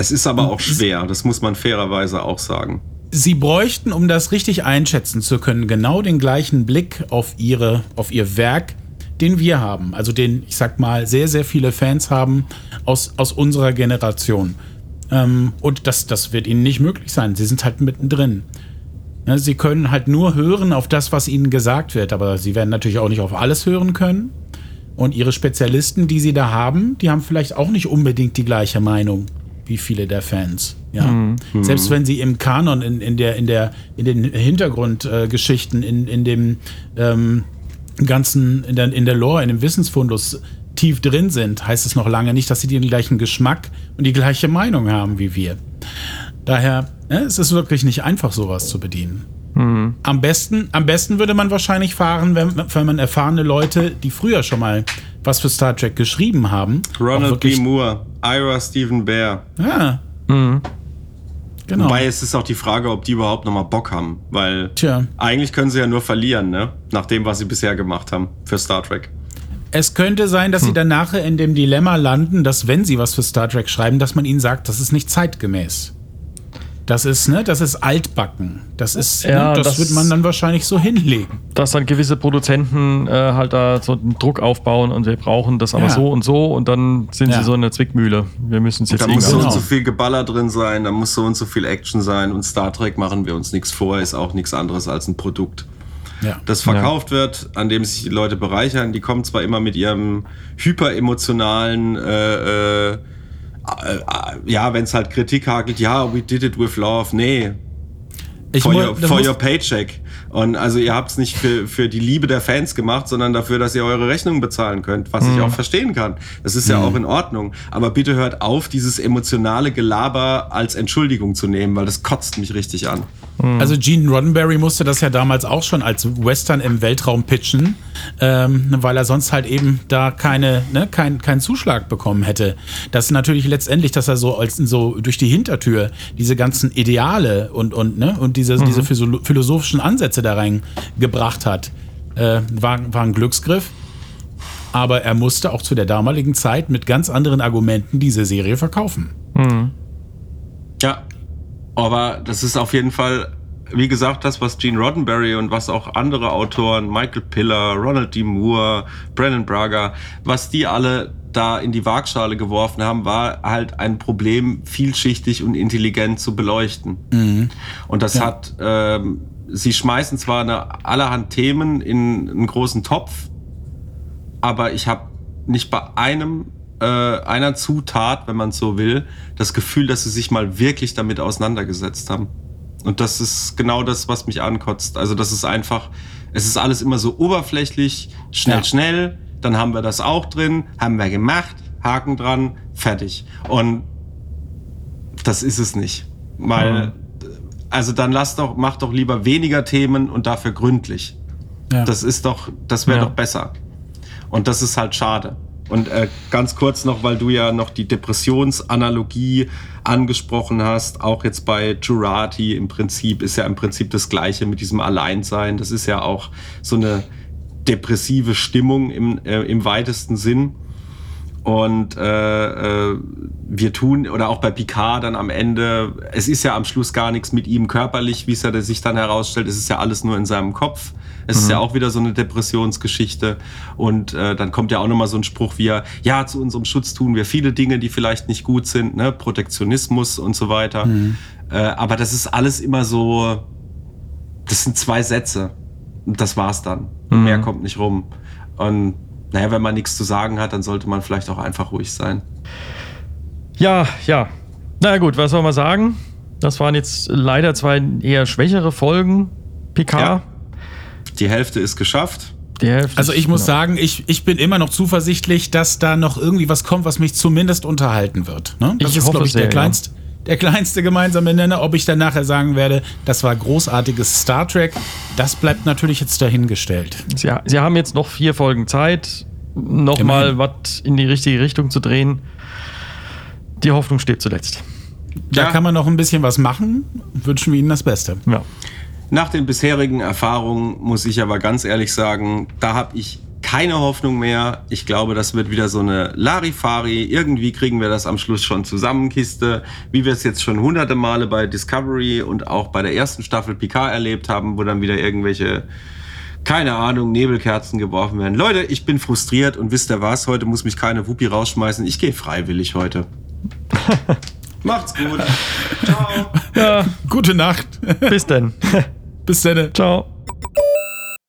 Es ist aber auch schwer, das muss man fairerweise auch sagen. sie bräuchten, um das richtig einschätzen zu können, genau den gleichen Blick auf ihre, auf ihr Werk, den wir haben. Also den, ich sag mal, sehr, sehr viele Fans haben aus, aus unserer Generation. Ähm, und das, das wird ihnen nicht möglich sein. Sie sind halt mittendrin. Ja, sie können halt nur hören auf das, was ihnen gesagt wird, aber sie werden natürlich auch nicht auf alles hören können. Und ihre Spezialisten, die sie da haben, die haben vielleicht auch nicht unbedingt die gleiche Meinung wie viele der Fans. Ja. Selbst wenn sie im Kanon, in, in, der, in, der, in den Hintergrundgeschichten, äh, in, in dem ähm, ganzen, in der, in der Lore, in dem Wissensfundus tief drin sind, heißt es noch lange nicht, dass sie den gleichen Geschmack und die gleiche Meinung haben wie wir. Daher, ne, es ist wirklich nicht einfach, sowas zu bedienen. Am besten, am besten würde man wahrscheinlich fahren, wenn, wenn man erfahrene Leute, die früher schon mal was für Star Trek geschrieben haben. Ronald D. Moore, Ira Stephen Bear. Ja. Genau. Wobei es ist auch die Frage, ob die überhaupt nochmal Bock haben. Weil Tja. eigentlich können sie ja nur verlieren, ne? Nach dem, was sie bisher gemacht haben für Star Trek. Es könnte sein, dass sie dann nachher in dem Dilemma landen, dass wenn sie was für Star Trek schreiben, dass man ihnen sagt, das ist nicht zeitgemäß. Das ist, ne, das ist altbacken. Das ist, Ja, ne, das, das- wird man dann wahrscheinlich so hinlegen. Dass dann gewisse Produzenten äh, halt da so einen Druck aufbauen und wir brauchen das aber Ja. so und so und dann sind Ja. sie so in der Zwickmühle. Wir müssen es jetzt Da muss so und so viel Geballer drin sein, da muss so und so viel Action sein und Star Trek machen wir uns nichts vor, ist auch nichts anderes als ein Produkt, Ja. das verkauft wird, an dem sich die Leute bereichern. Die kommen zwar immer mit ihrem hyperemotionalen, äh, äh, ja, wenn es halt Kritik hakelt, ja, we did it with love. Nee, Ich for, your, for your paycheck. Und also ihr habt es nicht für, für die Liebe der Fans gemacht, sondern dafür, dass ihr eure Rechnungen bezahlen könnt, was Mhm. ich auch verstehen kann. Das ist ja auch in Ordnung. Aber bitte hört auf, dieses emotionale Gelaber als Entschuldigung zu nehmen, weil das kotzt mich richtig an. Also Gene Roddenberry musste das ja damals auch schon als Western im Weltraum pitchen, ähm, weil er sonst halt eben da keine, ne, kein, keinen Zuschlag bekommen hätte. Das ist natürlich letztendlich, dass er so als so durch die Hintertür diese ganzen Ideale und, und, ne, und diese, diese physio- philosophischen Ansätze da reingebracht hat, äh, war, war ein Glücksgriff. Aber er musste auch zu der damaligen Zeit mit ganz anderen Argumenten diese Serie verkaufen. Ja, aber das ist auf jeden Fall, wie gesagt, das, was Gene Roddenberry und was auch andere Autoren, Michael Piller, Ronald D. Moore, Brennan Braga, was die alle da in die Waagschale geworfen haben, war halt ein Problem, vielschichtig und intelligent zu beleuchten. Und das hat, ähm, sie schmeißen zwar eine allerhand Themen in einen großen Topf, aber ich habe nicht bei einem äh, einer Zutat, wenn man so will, das Gefühl, dass sie sich mal wirklich damit auseinandergesetzt haben. Und das ist genau das, was mich ankotzt. Also das ist einfach, es ist alles immer so oberflächlich, schnell, Ja. schnell. dann haben wir das auch drin, haben wir gemacht, Haken dran, fertig. Und das ist es nicht. Weil, also dann lass doch, mach doch lieber weniger Themen und dafür gründlich. Ja. Das ist doch, das wäre Ja. doch besser. Und das ist halt schade. Und äh, ganz kurz noch, weil du ja noch die Depressionsanalogie angesprochen hast, auch jetzt bei Jurati im Prinzip ist ja im Prinzip das Gleiche mit diesem Alleinsein. Das ist ja auch so eine depressive Stimmung im, äh, im weitesten Sinn. Und äh, äh, wir tun, oder auch bei Picard dann am Ende, es ist ja am Schluss gar nichts mit ihm körperlich, wie es ja sich dann herausstellt, es ist ja alles nur in seinem Kopf. Es ist ja auch wieder so eine Depressionsgeschichte. Und äh, dann kommt ja auch nochmal so ein Spruch wie, ja, zu unserem Schutz tun wir viele Dinge, die vielleicht nicht gut sind, ne? Protektionismus und so weiter. Äh, aber das ist alles immer so, das sind zwei Sätze. Und das war's dann. Mhm. Mehr kommt nicht rum. Und naja, wenn man nichts zu sagen hat, dann sollte man vielleicht auch einfach ruhig sein. Ja, ja. Na gut, was soll man sagen? Das waren jetzt leider zwei eher schwächere Folgen. PK. Ja. Die Hälfte ist geschafft. Die Hälfte Also ich muss genau. sagen, ich, ich bin immer noch zuversichtlich, dass da noch irgendwie was kommt, was mich zumindest unterhalten wird. Ne? Das Ich ist, hoffe glaube ich, der sehr, ja. kleinste, der kleinste gemeinsame Nenner. Ob ich dann nachher sagen werde, das war großartiges Star Trek, das bleibt natürlich jetzt dahingestellt. Sie, Sie haben jetzt noch vier Folgen Zeit, nochmal was in die richtige Richtung zu drehen. Die Hoffnung steht zuletzt. Da Ja. kann man noch ein bisschen was machen. Wünschen wir Ihnen das Beste. Ja. Nach den bisherigen Erfahrungen muss ich aber ganz ehrlich sagen, da habe ich keine Hoffnung mehr. Ich glaube, das wird wieder so eine Larifari. Irgendwie kriegen wir das am Schluss schon zusammen, Kiste, wie wir es jetzt schon hunderte Male bei Discovery und auch bei der ersten Staffel Picard erlebt haben, wo dann wieder irgendwelche, keine Ahnung, Nebelkerzen geworfen werden. Leute, ich bin frustriert und wisst ihr was? Heute muss mich keine Wuppi rausschmeißen. Ich gehe freiwillig heute. Macht's gut. Ciao. ja, Gute Nacht. bis dann. Bis dann. Ciao.